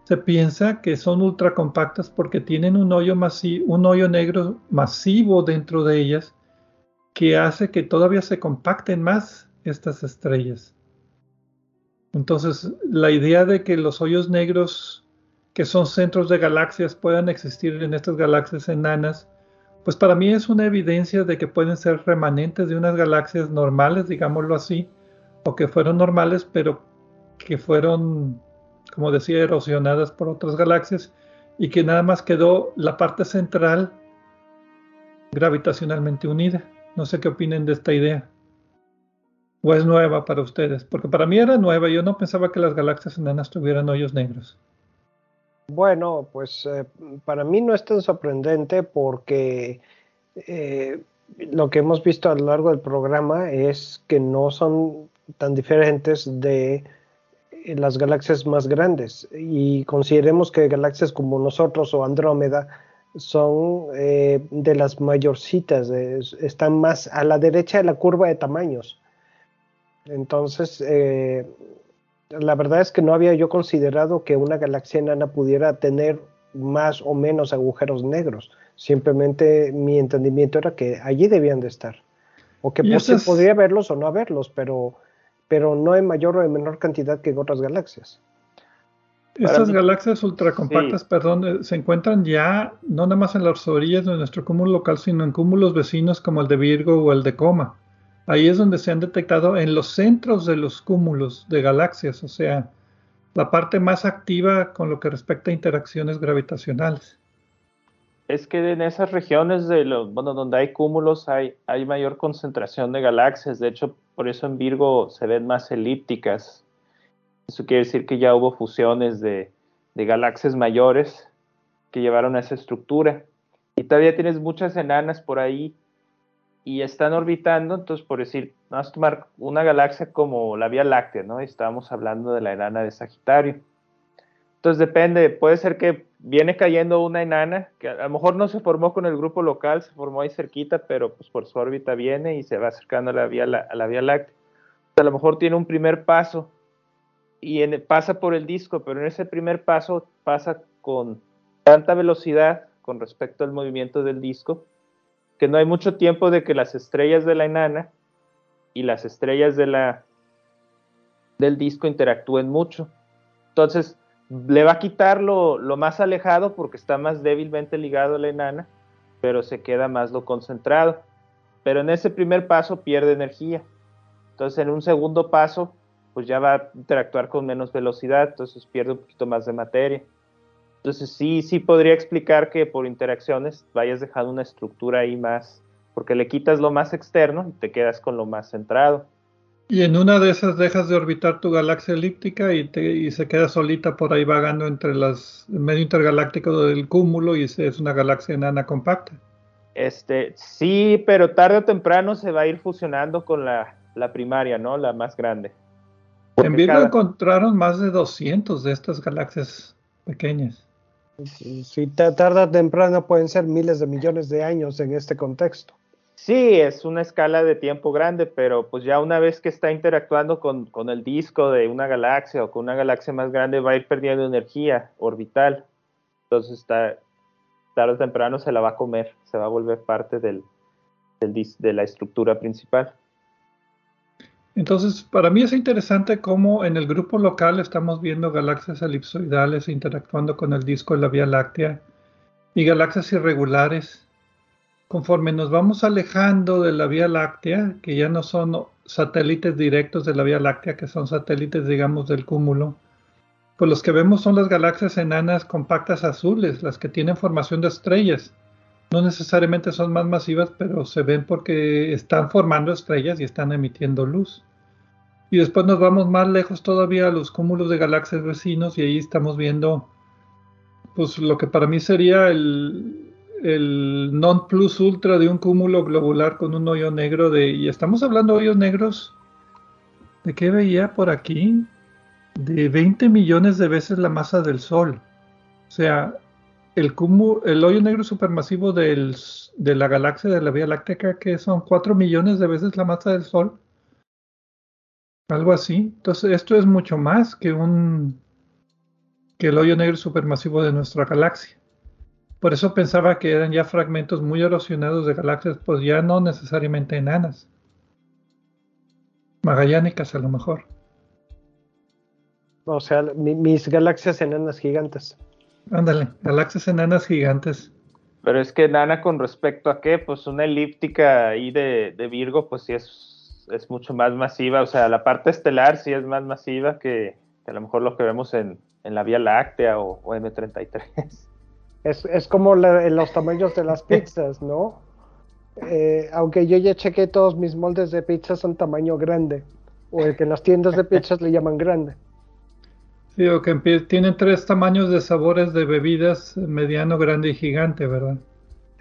se piensa que son ultracompactas porque tienen un hoyo, un hoyo negro masivo dentro de ellas que hace que todavía se compacten más estas estrellas. Entonces, la idea de que los hoyos negros, que son centros de galaxias, puedan existir en estas galaxias enanas, pues para mí es una evidencia de que pueden ser remanentes de unas galaxias normales, digámoslo así, o que fueron normales, pero que fueron, como decía, erosionadas por otras galaxias y que nada más quedó la parte central gravitacionalmente unida. No sé qué opinen de esta idea. ¿O es nueva para ustedes? Porque para mí era nueva. Yo no pensaba que las galaxias enanas tuvieran hoyos negros. Bueno, pues eh, para mí no es tan sorprendente porque eh, lo que hemos visto a lo largo del programa es que no son tan diferentes de eh, las galaxias más grandes. Y consideremos que galaxias como nosotros o Andrómeda son de las mayorcitas, están más a la derecha de la curva de tamaños. Entonces, eh, la verdad es que no había yo considerado que una galaxia enana pudiera tener más o menos agujeros negros. Simplemente mi entendimiento era que allí debían de estar. O que pues, podría verlos o no verlos, pero, pero no en mayor o en menor cantidad que en otras galaxias. Estas galaxias ultracompactas, perdón, eh, se encuentran ya no nada más en las orillas de nuestro cúmulo local, sino en cúmulos vecinos como el de Virgo o el de Coma. Ahí es donde se han detectado en los centros de los cúmulos de galaxias, o sea, la parte más activa con lo que respecta a interacciones gravitacionales. Es que en esas regiones de los, donde hay cúmulos hay, mayor concentración de galaxias. De hecho, por eso en Virgo se ven más elípticas. Eso quiere decir que ya hubo fusiones de galaxias mayores que llevaron a esa estructura. Y todavía tienes muchas enanas por ahí y están orbitando, entonces por decir, vamos a tomar una galaxia como la Vía Láctea, ¿no? Estábamos hablando de la enana de Sagitario. Entonces depende, puede ser que viene cayendo una enana, que a lo mejor no se formó con el grupo local, se formó ahí cerquita, pero pues por su órbita viene y se va acercando a la Vía, a la vía Láctea. a lo mejor tiene un primer paso y pasa por el disco, pero en ese primer paso pasa con tanta velocidad con respecto al movimiento del disco que no hay mucho tiempo de que las estrellas de la enana y las estrellas de la, del disco interactúen mucho. Entonces, le va a quitar lo, más alejado porque está más débilmente ligado a la enana, pero se queda más lo concentrado. Pero en ese primer paso pierde energía. Entonces, en un segundo paso, pues ya va a interactuar con menos velocidad, entonces pierde un poquito más de materia. Entonces sí, sí podría explicar que por interacciones vayas dejando una estructura ahí más, porque le quitas lo más externo y te quedas con lo más centrado. Y en una de esas dejas de orbitar tu galaxia elíptica y, se queda solita por ahí vagando entre las medio intergaláctico del cúmulo y es una galaxia enana compacta. Este, sí, pero tarde o temprano se va a ir fusionando con la, primaria, ¿no? La más grande. en Virgo encontraron más de 200 de estas galaxias pequeñas. Si tarda temprano pueden ser miles de millones de años en este contexto. Sí, es una escala de tiempo grande, pero pues ya una vez que está interactuando con, el disco de una galaxia o con una galaxia más grande va a ir perdiendo energía orbital. Entonces está, tarde o temprano se la va a comer, se va a volver parte del, de la estructura principal. Entonces, para mí es interesante cómo en el grupo local estamos viendo galaxias elipsoidales interactuando con el disco de la Vía Láctea y galaxias irregulares conforme nos vamos alejando de la Vía Láctea, que ya no son satélites directos de la Vía Láctea, que son satélites, digamos, del cúmulo, pues los que vemos son las galaxias enanas compactas azules, las que tienen formación de estrellas. No necesariamente son más masivas, pero se ven porque están formando estrellas y están emitiendo luz. Y después nos vamos más lejos todavía a los cúmulos de galaxias vecinos y ahí estamos viendo pues lo que para mí sería el, el non plus ultra de un cúmulo globular con un hoyo negro de y estamos hablando de hoyos negros de qué veía por aquí de 20 millones de veces la masa del sol o sea el el hoyo negro supermasivo del, de la galaxia de la Vía Láctea que son 4 millones de veces la masa del sol algo así entonces esto es mucho más que un que el hoyo negro supermasivo de nuestra galaxia por eso pensaba que eran ya fragmentos muy erosionados de galaxias, pues ya no necesariamente enanas. Magallánicas a lo mejor. O sea, mis galaxias enanas gigantes. Ándale, galaxias enanas gigantes. Pero es que enana con respecto a qué, pues una elíptica ahí de, Virgo, pues sí es, es, mucho más masiva. O sea, la parte estelar sí es más masiva que, a lo mejor lo que vemos en, la Vía Láctea o, o M33. Es, es como los tamaños de las [laughs] pizzas, ¿no? Eh, aunque yo ya chequé todos mis moldes de pizza son tamaño grande, o el que en las tiendas de pizzas le llaman grande. Sí, o que tienen tres tamaños de sabores de bebidas, mediano, grande y gigante, ¿verdad?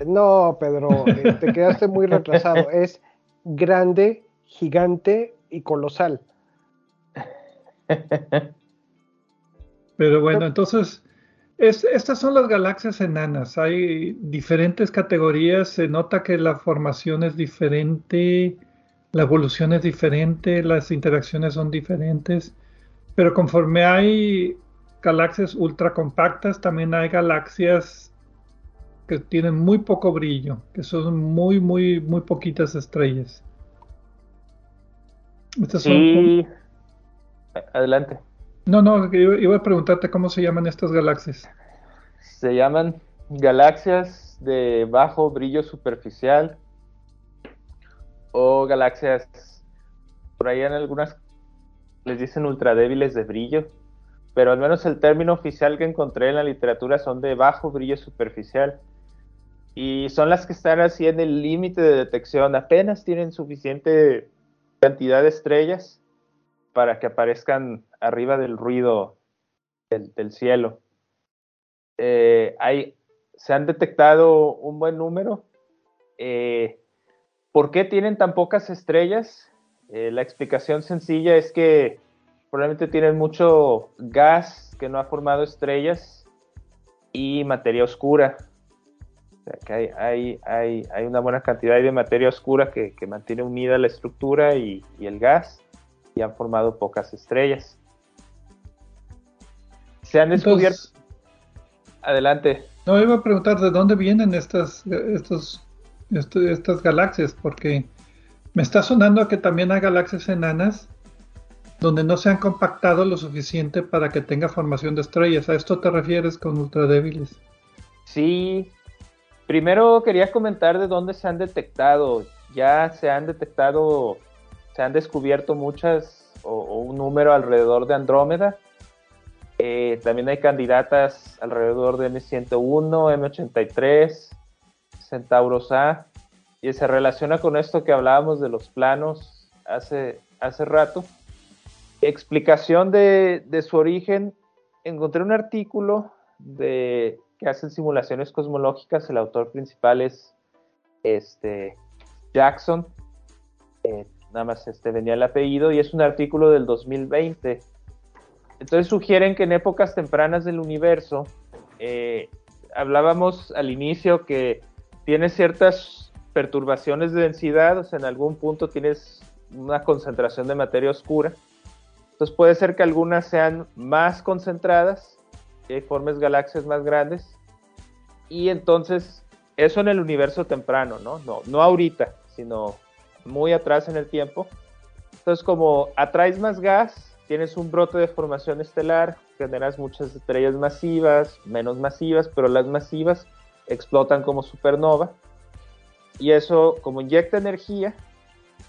No, Pedro, eh, te quedaste muy retrasado. [laughs] Es grande, gigante y colosal. Pero bueno, entonces estas son las galaxias enanas. Hay diferentes categorías. Se nota que la formación es diferente, la evolución es diferente, las interacciones son diferentes. Pero conforme hay galaxias ultra compactas, también hay galaxias que tienen muy poco brillo, que son muy, muy, muy poquitas estrellas. Estas sí. Adelante. No, no, iba a preguntarte cómo se llaman estas galaxias. Se llaman galaxias de bajo brillo superficial o galaxias, por ahí en algunas les dicen ultradébiles de brillo, pero al menos el término oficial que encontré en la literatura son de bajo brillo superficial. Y son las que están así en el límite de detección, apenas tienen suficiente cantidad de estrellas para que aparezcan arriba del ruido del, cielo. Eh, se han detectado un buen número. Eh, ¿Por qué tienen tan pocas estrellas? Eh, la explicación sencilla es que probablemente tienen mucho gas que no ha formado estrellas y materia oscura. O sea, que hay, hay, hay, una buena cantidad de materia oscura que, mantiene unida la estructura y, y el gas han formado pocas estrellas. Se han descubierto... Adelante. No, iba a preguntar de dónde vienen estas, estos, estas galaxias, porque me está sonando que también hay galaxias enanas donde no se han compactado lo suficiente para que tenga formación de estrellas. ¿A esto te refieres con ultradébiles? Sí. Primero quería comentar de dónde se han detectado. Ya se han detectado se han descubierto muchas o, un número alrededor de Andrómeda. Eh, también hay candidatas alrededor de M101, M83, Centauros A, y se relaciona con esto que hablábamos de los planos hace, hace rato. Explicación de, su origen. Encontré un artículo de, que hacen simulaciones cosmológicas. El autor principal es este, Jackson. Eh, nada más este, venía el apellido y es un artículo del 2020. Entonces sugieren que en épocas tempranas del universo, eh, hablábamos al inicio que tiene ciertas perturbaciones de densidad, o sea, en algún punto tienes una concentración de materia oscura. Entonces puede ser que algunas sean más concentradas, que formes galaxias más grandes, y entonces eso en el universo temprano, ¿no? No, no ahorita, sino muy atrás en el tiempo. Entonces, como atraes más gas, tienes un brote de formación estelar, generas muchas estrellas masivas, menos masivas, pero las masivas explotan como supernova. Y eso, como inyecta energía,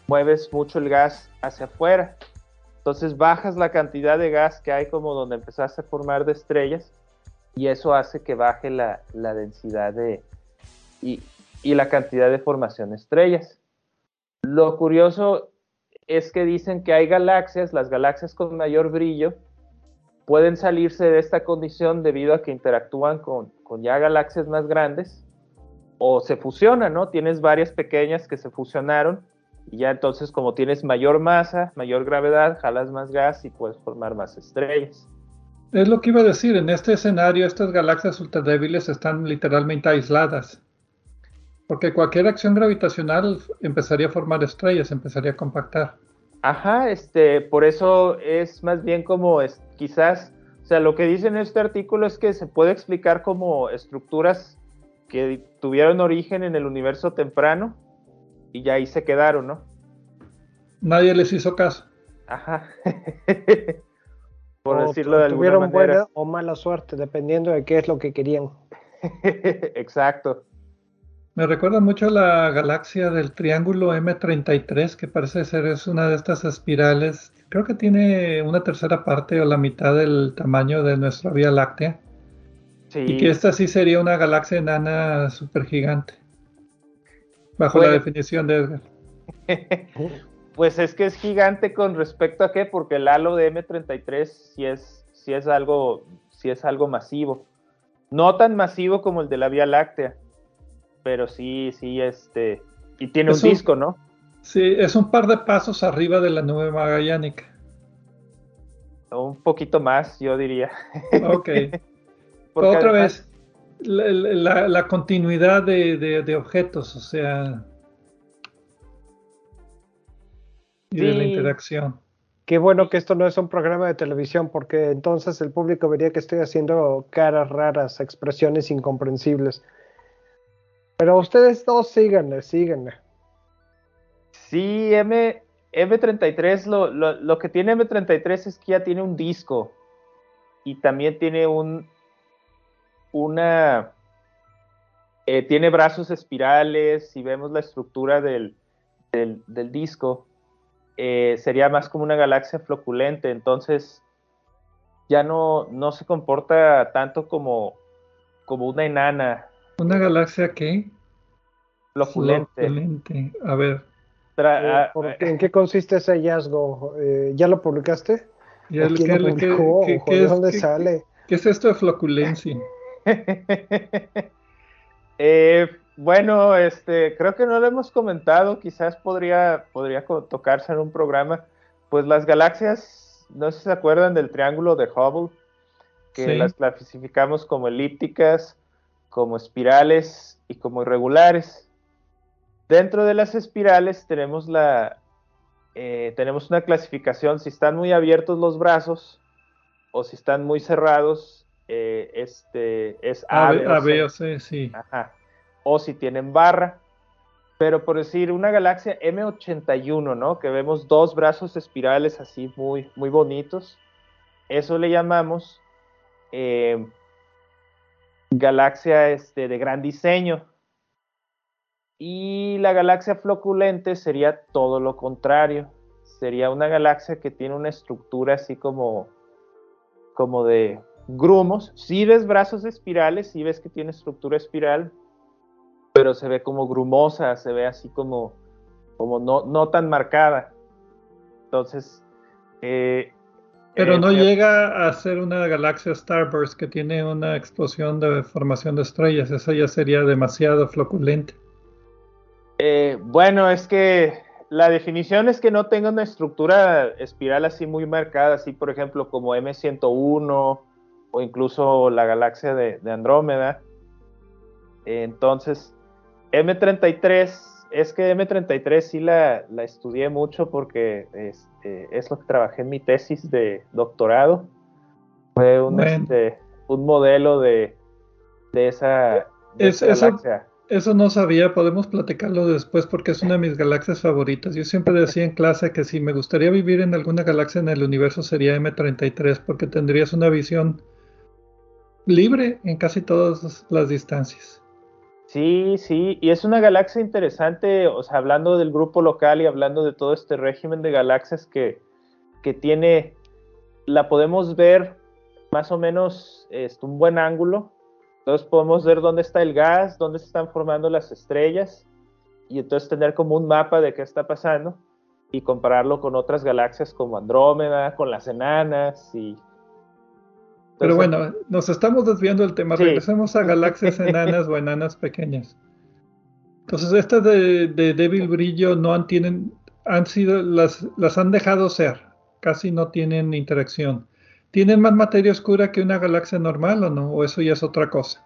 mueves mucho el gas hacia afuera. Entonces bajas la cantidad de gas que hay como donde empezaste a formar de estrellas y eso hace que baje la, densidad de, y, y la cantidad de formación de estrellas. Lo curioso es que dicen que hay galaxias, las galaxias con mayor brillo, pueden salirse de esta condición debido a que interactúan con, ya galaxias más grandes o se fusionan, ¿no? Tienes varias pequeñas que se fusionaron y ya entonces como tienes mayor masa, mayor gravedad, jalas más gas y puedes formar más estrellas. Es lo que iba a decir, en este escenario estas galaxias ultradébiles están literalmente aisladas. Porque cualquier acción gravitacional empezaría a formar estrellas, empezaría a compactar. Ajá, este, por eso es más bien como es, quizás, o sea, lo que dice en este artículo es que se puede explicar como estructuras que tuvieron origen en el universo temprano y ya ahí se quedaron, ¿no? Nadie les hizo caso. Ajá. [laughs] por decirlo de alguna tuvieron buena o mala suerte, dependiendo de qué es lo que querían. [laughs] Exacto. Me recuerda mucho la galaxia del triángulo M33, que parece ser es una de estas espirales. Creo que tiene una tercera parte o la mitad del tamaño de nuestra Vía Láctea. Y que esta sí sería una galaxia enana supergigante. Bajo la definición de Edgar. [laughs] pues es que es gigante con respecto a qué, porque el halo de M33 sí es, sí es algo, sí es algo masivo. No tan masivo como el de la Vía Láctea pero sí, sí, este, y tiene un, disco, ¿no? Sí, es un par de pasos arriba de la nube magallánica. Un poquito más, yo diría. Ok. [laughs] Otra vez, la, continuidad de, objetos, o sea, y de la interacción. Qué bueno que esto no es un programa de televisión, porque entonces el público vería que estoy haciendo caras raras, expresiones incomprensibles. Pero ustedes dos síganle, síganle. Sí, M, M33, lo, lo, que tiene M33 es que ya tiene un disco y también tiene un, una, eh, tiene brazos espirales, si vemos la estructura del, del, disco, eh, sería más como una galaxia floculente, entonces ya no, no se comporta tanto como, como una enana, ¿Una galaxia qué? Floculente. A ver. Eh, ¿En qué consiste ese hallazgo? Eh, ¿Ya lo publicaste? Ya lo, ¿qué, ¿De dónde sale? ¿Qué es esto de floculencia? [laughs] Eh, bueno, este, creo que no lo hemos comentado, quizás podría, podría tocarse en un programa. Pues las galaxias, no sé si se acuerdan del triángulo de Hubble, que las clasificamos como elípticas, como espirales y como irregulares. Dentro de las espirales tenemos, la, eh, tenemos una clasificación, si están muy abiertos los brazos o si están muy cerrados, eh, este, es A, B, o C, sí. O si tienen barra. Pero por decir, una galaxia M81, ¿no? Que vemos dos brazos espirales así muy, muy bonitos. Eso le llamamos eh, galaxia este, de gran diseño. Y la galaxia floculente sería todo lo contrario. Sería una galaxia que tiene una estructura así como, como de grumos. Si ves brazos espirales, si ves que tiene estructura espiral, pero se ve como grumosa, se ve así como, como no, no tan marcada. Entonces, eh, pero no llega a ser una galaxia Starburst que tiene una explosión de formación de estrellas. Eso ya sería demasiado floculente. bueno, es que la definición es que no tenga una estructura espiral así muy marcada, así por ejemplo como M101 o incluso la galaxia de, Andrómeda. Entonces, M33, es que M33 sí la, estudié mucho porque este, es, lo que trabajé en mi tesis de doctorado. Fue un, este, modelo de, esa, galaxia. Eso no sabía, podemos platicarlo después porque es una de mis galaxias favoritas. Yo siempre decía en clase que si me gustaría vivir en alguna galaxia en el universo sería M33 porque tendrías una visión libre en casi todas las distancias. Sí, sí, y es una galaxia interesante, o sea, hablando del grupo local y hablando de todo este régimen de galaxias que, que tiene, la podemos ver más o menos este, un buen ángulo, entonces podemos ver dónde está el gas, dónde se están formando las estrellas y entonces tener como un mapa de qué está pasando y compararlo con otras galaxias como Andrómeda, con las enanas y... Pero bueno, nos estamos desviando del tema. Regresemos a galaxias [laughs] enanas o enanas pequeñas. Entonces, estas de, débil brillo no han, tienen, han sido, las, las han dejado ser, casi no tienen interacción. ¿Tienen más materia oscura que una galaxia normal o no? ¿O eso ya es otra cosa?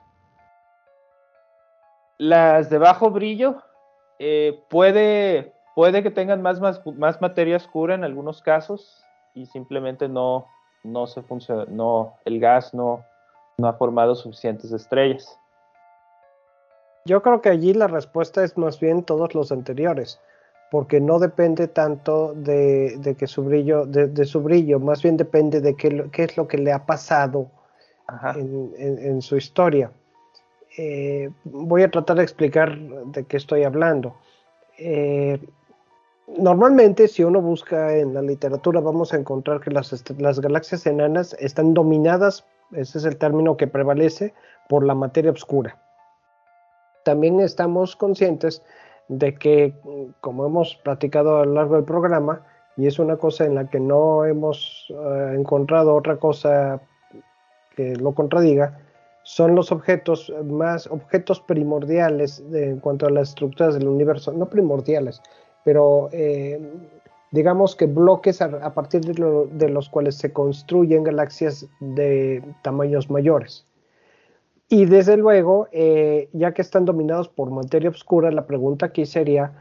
Las de bajo brillo eh, puede, puede que tengan más, más, materia oscura en algunos casos y simplemente no, no se funciona, no, el gas no, no ha formado suficientes estrellas. Yo creo que allí la respuesta es más bien todos los anteriores porque no depende tanto de, que su brillo, de, su brillo, más bien depende de qué, es lo que le ha pasado en, su historia. Eh, voy a tratar de explicar de qué estoy hablando. Eh, normalmente, si uno busca en la literatura, vamos a encontrar que las, galaxias enanas están dominadas, ese es el término que prevalece, por la materia oscura. También estamos conscientes de que, como hemos platicado a lo largo del programa, y es una cosa en la que no hemos eh, encontrado otra cosa que lo contradiga, son los objetos más objetos primordiales en cuanto a las estructuras del universo, no primordiales, pero eh, digamos que bloques a, partir de los cuales se construyen galaxias de tamaños mayores. Y desde luego, eh, ya que están dominados por materia oscura, la pregunta aquí sería,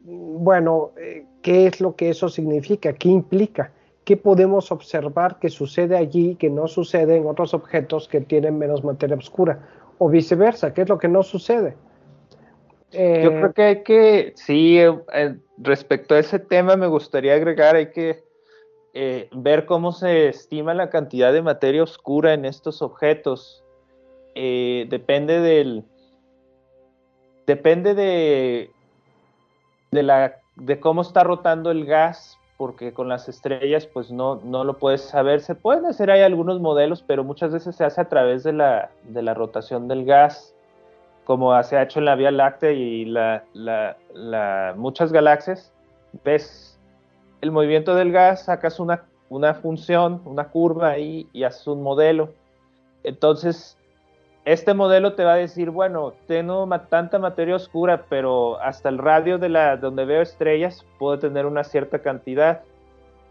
bueno, eh, ¿qué es lo que eso significa? ¿Qué implica? ¿Qué podemos observar que sucede allí que no sucede en otros objetos que tienen menos materia oscura? O viceversa, ¿qué es lo que no sucede? Yo eh, creo que hay que, sí, respecto a ese tema me gustaría agregar, hay que ver cómo se estima la cantidad de materia oscura en estos objetos. Eh, depende del. Depende de. De, la, de cómo está rotando el gas, porque con las estrellas, pues no, no lo puedes saber. Se pueden hacer, hay algunos modelos, pero muchas veces se hace a través de la, de la rotación del gas, como se ha hecho en la Vía Láctea y muchas galaxias. Ves el movimiento del gas, sacas una, función, una curva y haces un modelo. Entonces, este modelo te va a decir, bueno, tengo tanta materia oscura, pero hasta el radio de la donde veo estrellas puedo tener una cierta cantidad,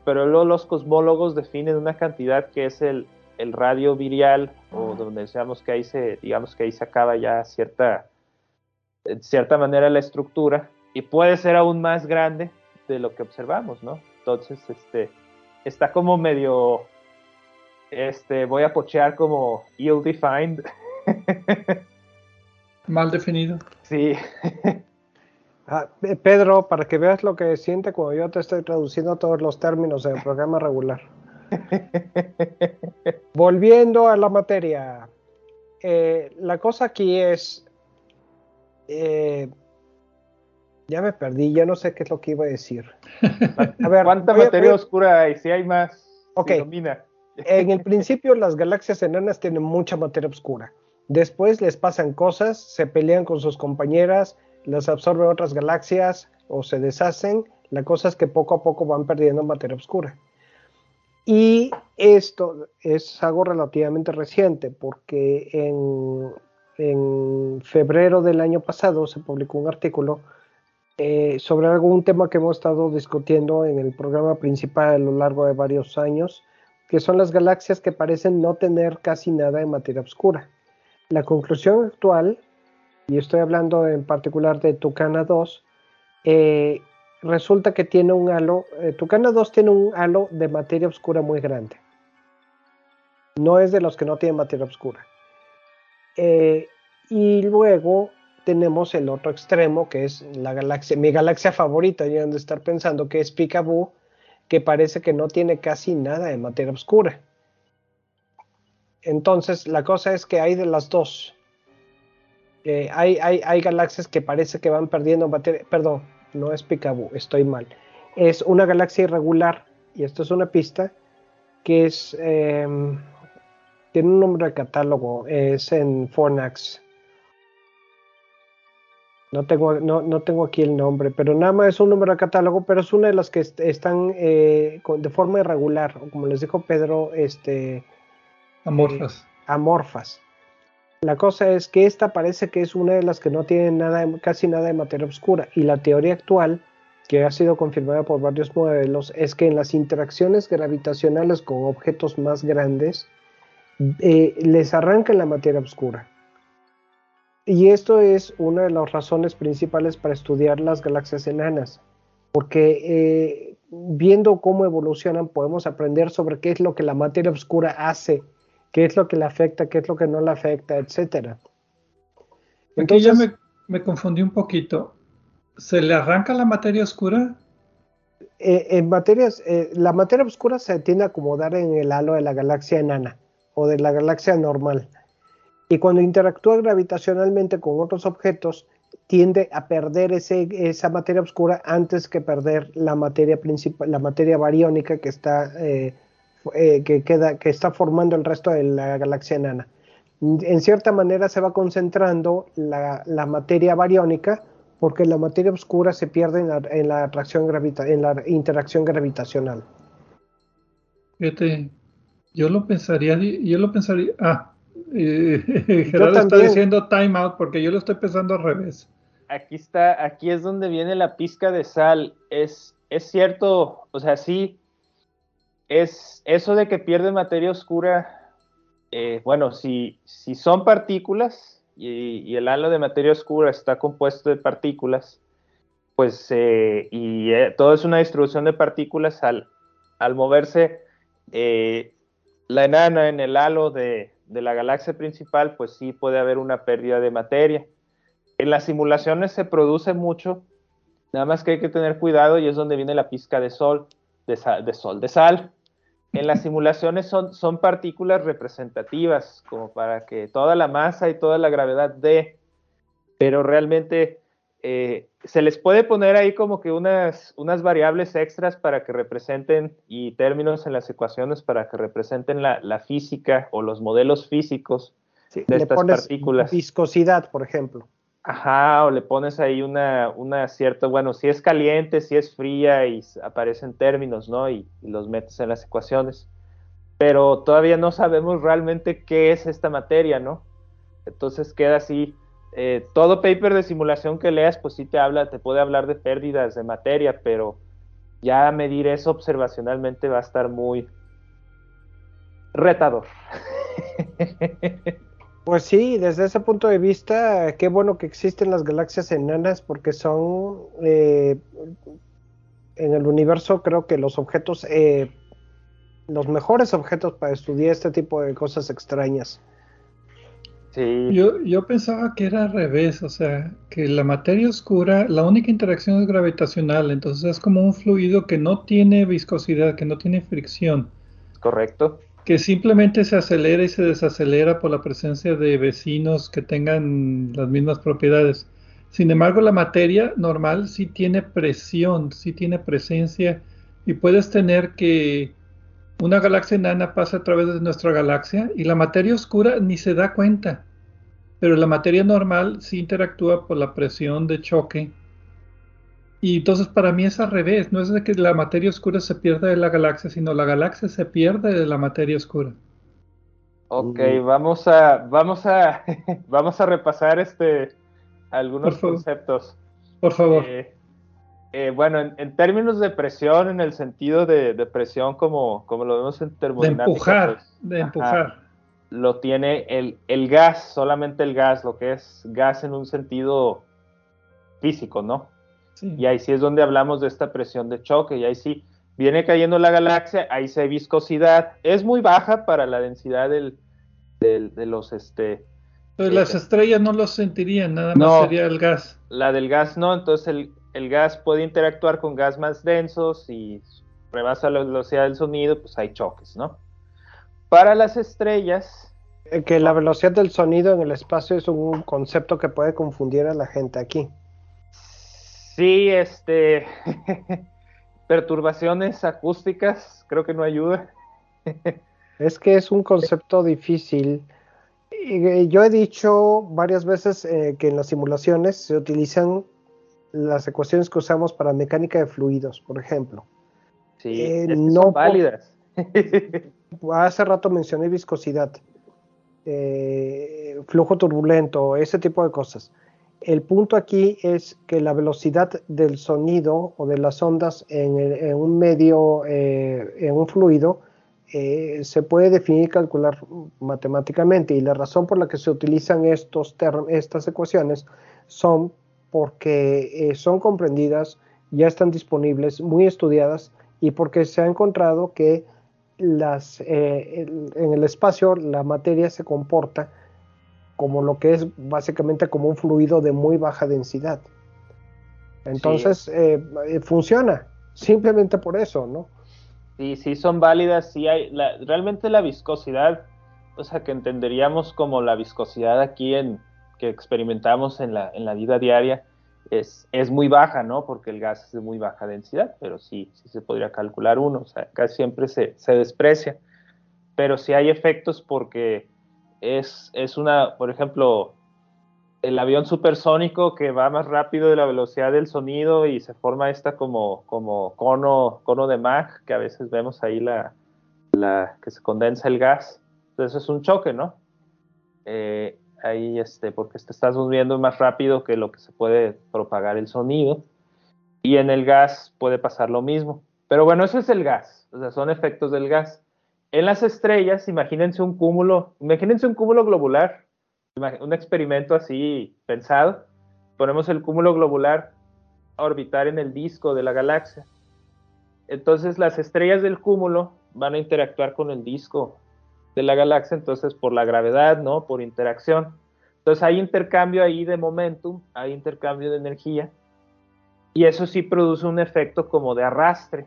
pero luego los cosmólogos definen una cantidad que es el, radio virial o donde decíamos que ahí se, digamos que ahí se acaba ya cierta, en cierta manera la estructura y puede ser aún más grande de lo que observamos, ¿no? Entonces, este, está como medio, este, voy a pochear como ill defined. [laughs] Mal definido. Sí. [laughs] Ah, Pedro, para que veas lo que siente cuando yo te estoy traduciendo todos los términos en el programa regular. [laughs] Volviendo a la materia. Eh, la cosa aquí es. Eh, ya me perdí, ya no sé qué es lo que iba a decir. [laughs] A ver, ¿cuánta materia oscura hay? Si hay más. Ok. [laughs] En el principio, las galaxias enanas tienen mucha materia oscura. Después les pasan cosas, se pelean con sus compañeras, las absorben otras galaxias o se deshacen, La cosa es que poco a poco van perdiendo materia oscura. Y esto es algo relativamente reciente, porque en, en febrero del año pasado se publicó un artículo eh, sobre algún tema que hemos estado discutiendo en el programa principal a lo largo de varios años, que son las galaxias que parecen no tener casi nada de materia oscura. La conclusión actual, y estoy hablando en particular de Tucana 2, eh, resulta que tiene un halo, eh, Tucana 2 tiene un halo de materia oscura muy grande. No es de los que no tienen materia oscura. y luego tenemos el otro extremo, que es la galaxia, mi galaxia favorita, y han de estar pensando que es Picaboo, que parece que no tiene casi nada de materia oscura. Entonces, la cosa es que hay de las dos. Eh, hay, hay, galaxias que parece que van perdiendo materia. Perdón, no es Picaboo, estoy mal. Es una galaxia irregular, y esto es una pista, que es. Em, tiene un nombre de catálogo, es en Fornax. No tengo, no, no, tengo aquí el nombre, pero nada más es un número de catálogo, pero es una de las que están eh, de forma irregular, o como les dijo Pedro, este, amorfas. Eh, amorfas. La cosa es que esta parece que es una de las que no tiene casi nada de materia oscura, y la teoría actual, que ha sido confirmada por varios modelos, es que en las interacciones gravitacionales con objetos más grandes, eh, les arrancan la materia oscura. Y esto es una de las razones principales para estudiar las galaxias enanas, porque eh, viendo cómo evolucionan podemos aprender sobre qué es lo que la materia oscura hace, qué es lo que le afecta, qué es lo que no le afecta, etc. Aquí ya me, confundí un poquito. ¿Se le arranca la materia oscura? Eh, en materias, eh, la materia oscura se tiende a acomodar en el halo de la galaxia enana o de la galaxia normal y cuando interactúa gravitacionalmente con otros objetos, tiende a perder ese, esa materia oscura antes que perder la materia principal, la materia bariónica que está, eh, eh, que, queda, que está formando el resto de la galaxia enana. En cierta manera se va concentrando la, la materia bariónica porque la materia oscura se pierde en la, en la, atracción gravita, en la interacción gravitacional. Fíjate, yo lo pensaría, yo lo pensaría, ah, [laughs] Gerardo está diciendo time out porque yo lo estoy pensando al revés. Aquí está, aquí es donde viene la pizca de sal. Es, es cierto, o sea, sí, es eso de que pierde materia oscura. Eh, bueno, si, si son partículas y, el halo de materia oscura está compuesto de partículas, pues, eh, y eh, todo es una distribución de partículas al, al moverse la enana en el halo de, de la galaxia principal, pues sí puede haber una pérdida de materia. En las simulaciones se produce mucho, nada más que hay que tener cuidado y es donde viene la pizca de sol, de, de sol, de sal. En las simulaciones son, son partículas representativas, como para que toda la masa y toda la gravedad dé, pero realmente eh, se les puede poner ahí como que unas, unas variables extras para que representen y términos en las ecuaciones para que representen la, física o los modelos físicos de estas partículas. Viscosidad, por ejemplo. Ajá, o le pones ahí una, cierta, bueno, si es caliente, si es fría y aparecen términos, ¿no? Y, y los metes en las ecuaciones. Pero todavía no sabemos realmente qué es esta materia, ¿no? Entonces queda así eh, todo paper de simulación que leas, pues sí te habla, te puede hablar de pérdidas de materia, pero ya medir eso observacionalmente va a estar muy retador. [laughs] Pues sí, desde ese punto de vista, qué bueno que existen las galaxias enanas porque son eh, en el universo creo que los objetos, eh, los mejores objetos para estudiar este tipo de cosas extrañas. Yo, yo pensaba que era al revés, o sea, que la materia oscura, la única interacción es gravitacional, entonces es como un fluido que no tiene viscosidad, que no tiene fricción. Correcto. Que simplemente se acelera y se desacelera por la presencia de vecinos que tengan las mismas propiedades. Sin embargo, la materia normal sí tiene presión, sí tiene presencia y puedes tener que una galaxia enana pasa a través de nuestra galaxia y la materia oscura ni se da cuenta. Pero la materia normal sí interactúa por la presión de choque Y entonces para mí es al revés, no es de que la materia oscura se pierda de la galaxia, sino la galaxia se pierde de la materia oscura. Ok, vamos a, vamos a, [laughs] vamos a repasar este algunos conceptos. Por favor. Eh, eh, bueno, en, términos de presión, en el sentido de, presión como, como lo vemos en termodinámica. De empujar, pues, de empujar. lo tiene el, el, gas, solamente el gas, lo que es gas en un sentido físico, ¿no? Sí. Y ahí sí es donde hablamos de esta presión de choque, y ahí sí viene cayendo la galaxia, ahí sí hay viscosidad, es muy baja para la densidad del, de los, este... Las estrellas no lo sentirían, nada más sería el gas. La del gas no, entonces el, el gas puede interactuar con gas más densos y rebasa la velocidad del sonido, pues hay choques, ¿no? Para las estrellas... Eh, que la velocidad del sonido en el espacio es un concepto que puede confundir a la gente aquí. Sí, este... [laughs] perturbaciones acústicas, creo que no ayuda. [laughs] es que es un concepto difícil. Yo he dicho varias veces eh, que en las simulaciones se utilizan las ecuaciones que usamos para mecánica de fluidos, por ejemplo. Sí, eh, no son válidas. [laughs] hace rato mencioné viscosidad, eh, flujo turbulento, ese tipo de cosas. El punto aquí es que la velocidad del sonido o de las ondas en, un medio, eh, en un fluido, se puede definir y calcular matemáticamente. Y la razón por la que se utilizan estos estas ecuaciones son porque eh, son comprendidas, ya están disponibles, muy estudiadas y porque se ha encontrado que las, eh, en el espacio la materia se comporta como lo que es básicamente como un fluido de muy baja densidad. Entonces, eh, funciona, simplemente por eso, ¿no? Sí, sí son válidas, sí hay, realmente la viscosidad, o sea, que entenderíamos como la viscosidad aquí en, que experimentamos en la, en la vida diaria es, es, muy baja, ¿no? Porque el gas es de muy baja densidad, pero sí, sí se podría calcular uno, o sea, casi siempre se, se desprecia. Pero sí hay efectos porque es, es una, por ejemplo, el avión supersónico que va más rápido de la velocidad del sonido y se forma esta como, como cono, cono de Mach, que a veces vemos ahí la, la que se condensa el gas. Entonces es un choque, ¿no? Eh, ahí este, porque te estás moviendo más rápido que lo que se puede propagar el sonido. Y en el gas puede pasar lo mismo. Pero bueno, eso es el gas, o sea, son efectos del gas. En las estrellas, imagínense un cúmulo, imagínense un cúmulo globular, un experimento así pensado. Ponemos el cúmulo globular a orbitar en el disco de la galaxia. Entonces las estrellas del cúmulo van a interactuar con el disco de la galaxia, entonces por la gravedad, ¿no? Por interacción. Entonces hay intercambio ahí de momentum, hay intercambio de energía, y eso sí produce un efecto como de arrastre,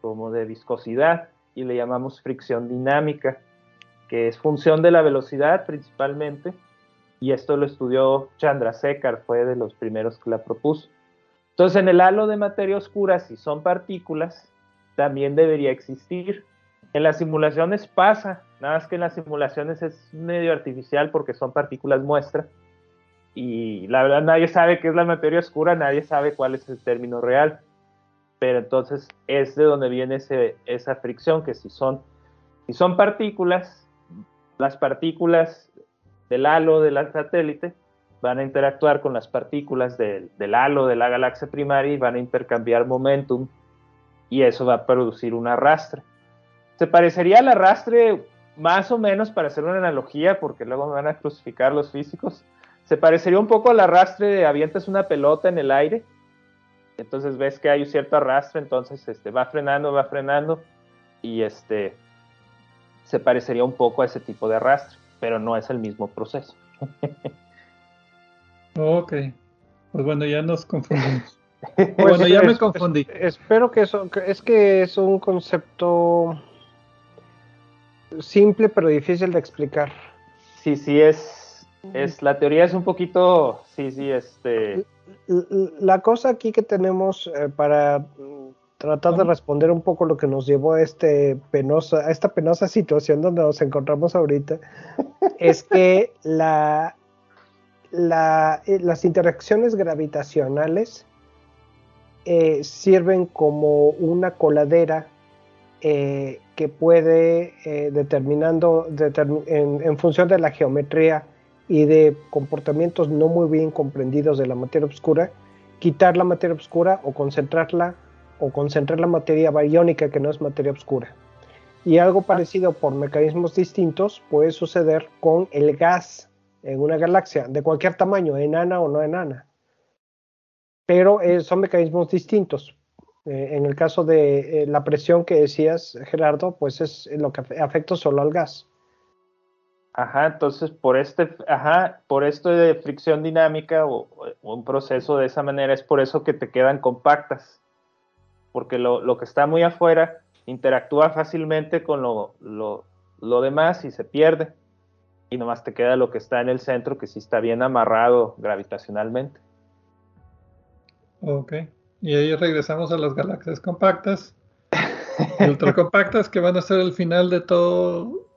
como de viscosidad, y le llamamos fricción dinámica, que es función de la velocidad principalmente, y esto lo estudió Chandrasekhar, fue de los primeros que la propuso. Entonces en el halo de materia oscura, si son partículas, también debería existir. En las simulaciones pasa, Nada más que en las simulaciones es medio artificial porque son partículas muestra. Y la verdad nadie sabe qué es la materia oscura, nadie sabe cuál es el término real. Pero entonces es de donde viene esa fricción, que si son, si son partículas, las partículas del halo del satélite van a interactuar con las partículas del, del halo de la galaxia primaria y van a intercambiar momentum y eso va a producir un arrastre. Se parecería al arrastre más o menos para hacer una analogía, porque luego me van a crucificar los físicos, se parecería un poco al arrastre de avientas una pelota en el aire, entonces ves que hay un cierto arrastre, entonces este, va frenando, va frenando, y este se parecería un poco a ese tipo de arrastre, pero no es el mismo proceso. [laughs] ok, pues bueno, ya nos confundimos. [laughs] bueno, ya me confundí. espero que eso, es que es un concepto simple pero difícil de explicar. Sí, sí, es, es la teoría es un poquito, sí, sí, este... La cosa aquí que tenemos eh, para tratar de responder un poco lo que nos llevó a, este penosa, a esta penosa situación donde nos encontramos ahorita, [laughs] es que la, la, eh, las interacciones gravitacionales eh, sirven como una coladera eh, que puede, eh, determinando en, función de la geometría y de comportamientos no muy bien comprendidos de la materia oscura, quitar la materia oscura o concentrarla o concentrar la materia bariónica que no es materia oscura. Y algo parecido por mecanismos distintos puede suceder con el gas en una galaxia de cualquier tamaño, enana o no enana. Pero eh, son mecanismos distintos. Eh, en el caso de eh, la presión que decías, Gerardo, pues es lo que afecta solo al gas. Ajá, entonces por este, ajá, por esto de fricción dinámica o, un proceso de esa manera es por eso que te quedan compactas, porque lo, que está muy afuera interactúa fácilmente con lo, lo, demás y se pierde, y nomás te queda lo que está en el centro que sí está bien amarrado gravitacionalmente. Ok. Y ahí regresamos a las galaxias compactas, ultracompactas, que van a ser el final de todo,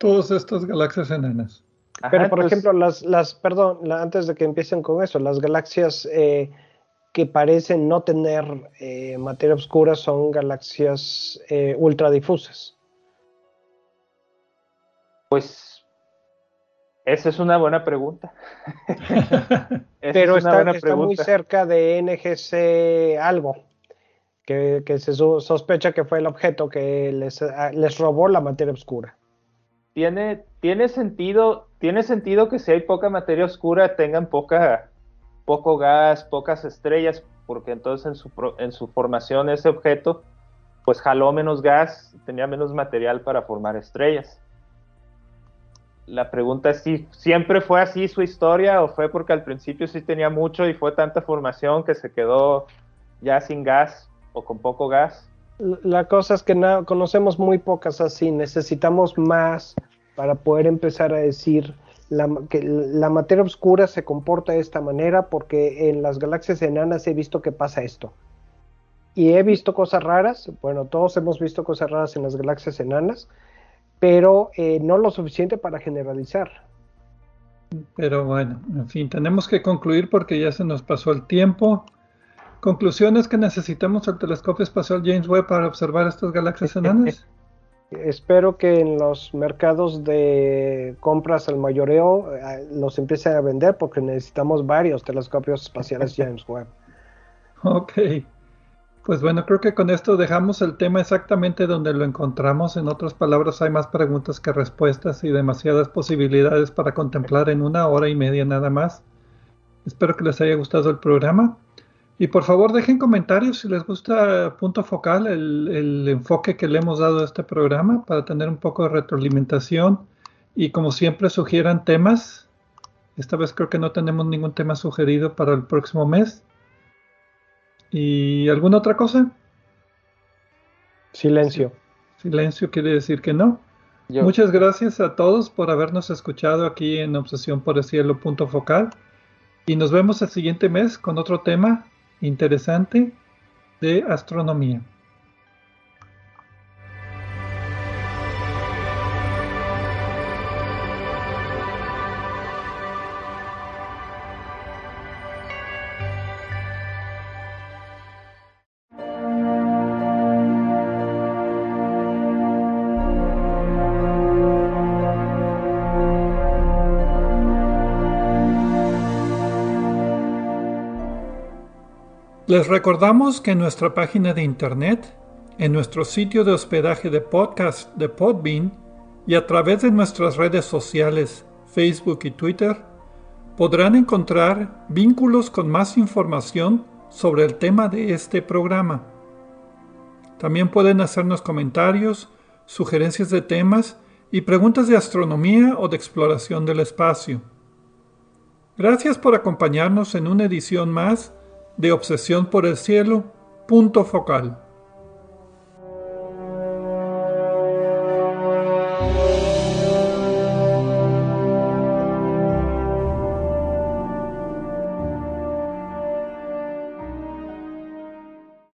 todas estas galaxias enanas. Pero, por ejemplo, las, las perdón, antes de que empiecen con eso, las galaxias eh, que parecen no tener eh, materia oscura son galaxias eh, ultradifusas. Pues esa es una buena pregunta. [laughs] Pero está, muy cerca de NGC algo, que, se sospecha que fue el objeto que les, les robó la materia oscura. Tiene, tiene, sentido, tiene sentido que si hay poca materia oscura tengan poca, poco gas, pocas estrellas, porque entonces en su, en su formación ese objeto pues jaló menos gas, tenía menos material para formar estrellas la pregunta es si siempre fue así su historia o fue porque al principio sí tenía mucho y fue tanta formación que se quedó ya sin gas o con poco gas. La cosa es que no, conocemos muy pocas así, necesitamos más para poder empezar a decir que la materia oscura se comporta de esta manera porque en las galaxias enanas he visto que pasa esto. Y he visto cosas raras, bueno, todos hemos visto cosas raras en las galaxias enanas, pero eh, no lo suficiente para generalizar. Pero bueno, en fin, tenemos que concluir porque ya se nos pasó el tiempo. Conclusiones que necesitamos el telescopio espacial James Webb para observar estas galaxias enanas. [laughs] Espero que en los mercados de compras al mayoreo eh, los empiecen a vender porque necesitamos varios telescopios espaciales [laughs] James Webb. Ok. Pues bueno, creo que con esto dejamos el tema exactamente donde lo encontramos. En otras palabras, hay más preguntas que respuestas y demasiadas posibilidades para contemplar en una hora y media nada más. Espero que les haya gustado el programa. Y por favor dejen comentarios si les gusta punto focal, el, el enfoque que le hemos dado a este programa para tener un poco de retroalimentación. Y como siempre sugieran temas. Esta vez creo que no tenemos ningún tema sugerido para el próximo mes. ¿Y alguna otra cosa? Silencio. Silencio quiere decir que no. Muchas gracias a todos por habernos escuchado aquí en Obsesión por el Cielo punto focal. Y nos vemos el siguiente mes con otro tema interesante de astronomía. Les recordamos que en nuestra página de internet, en nuestro sitio de hospedaje de podcast de Podbean y a través de nuestras redes sociales Facebook y Twitter, podrán encontrar vínculos con más información sobre el tema de este programa. También pueden hacernos comentarios, sugerencias de temas y preguntas de astronomía o de exploración del espacio. Gracias por acompañarnos en una edición más de Obsesión por el Cielo, punto focal.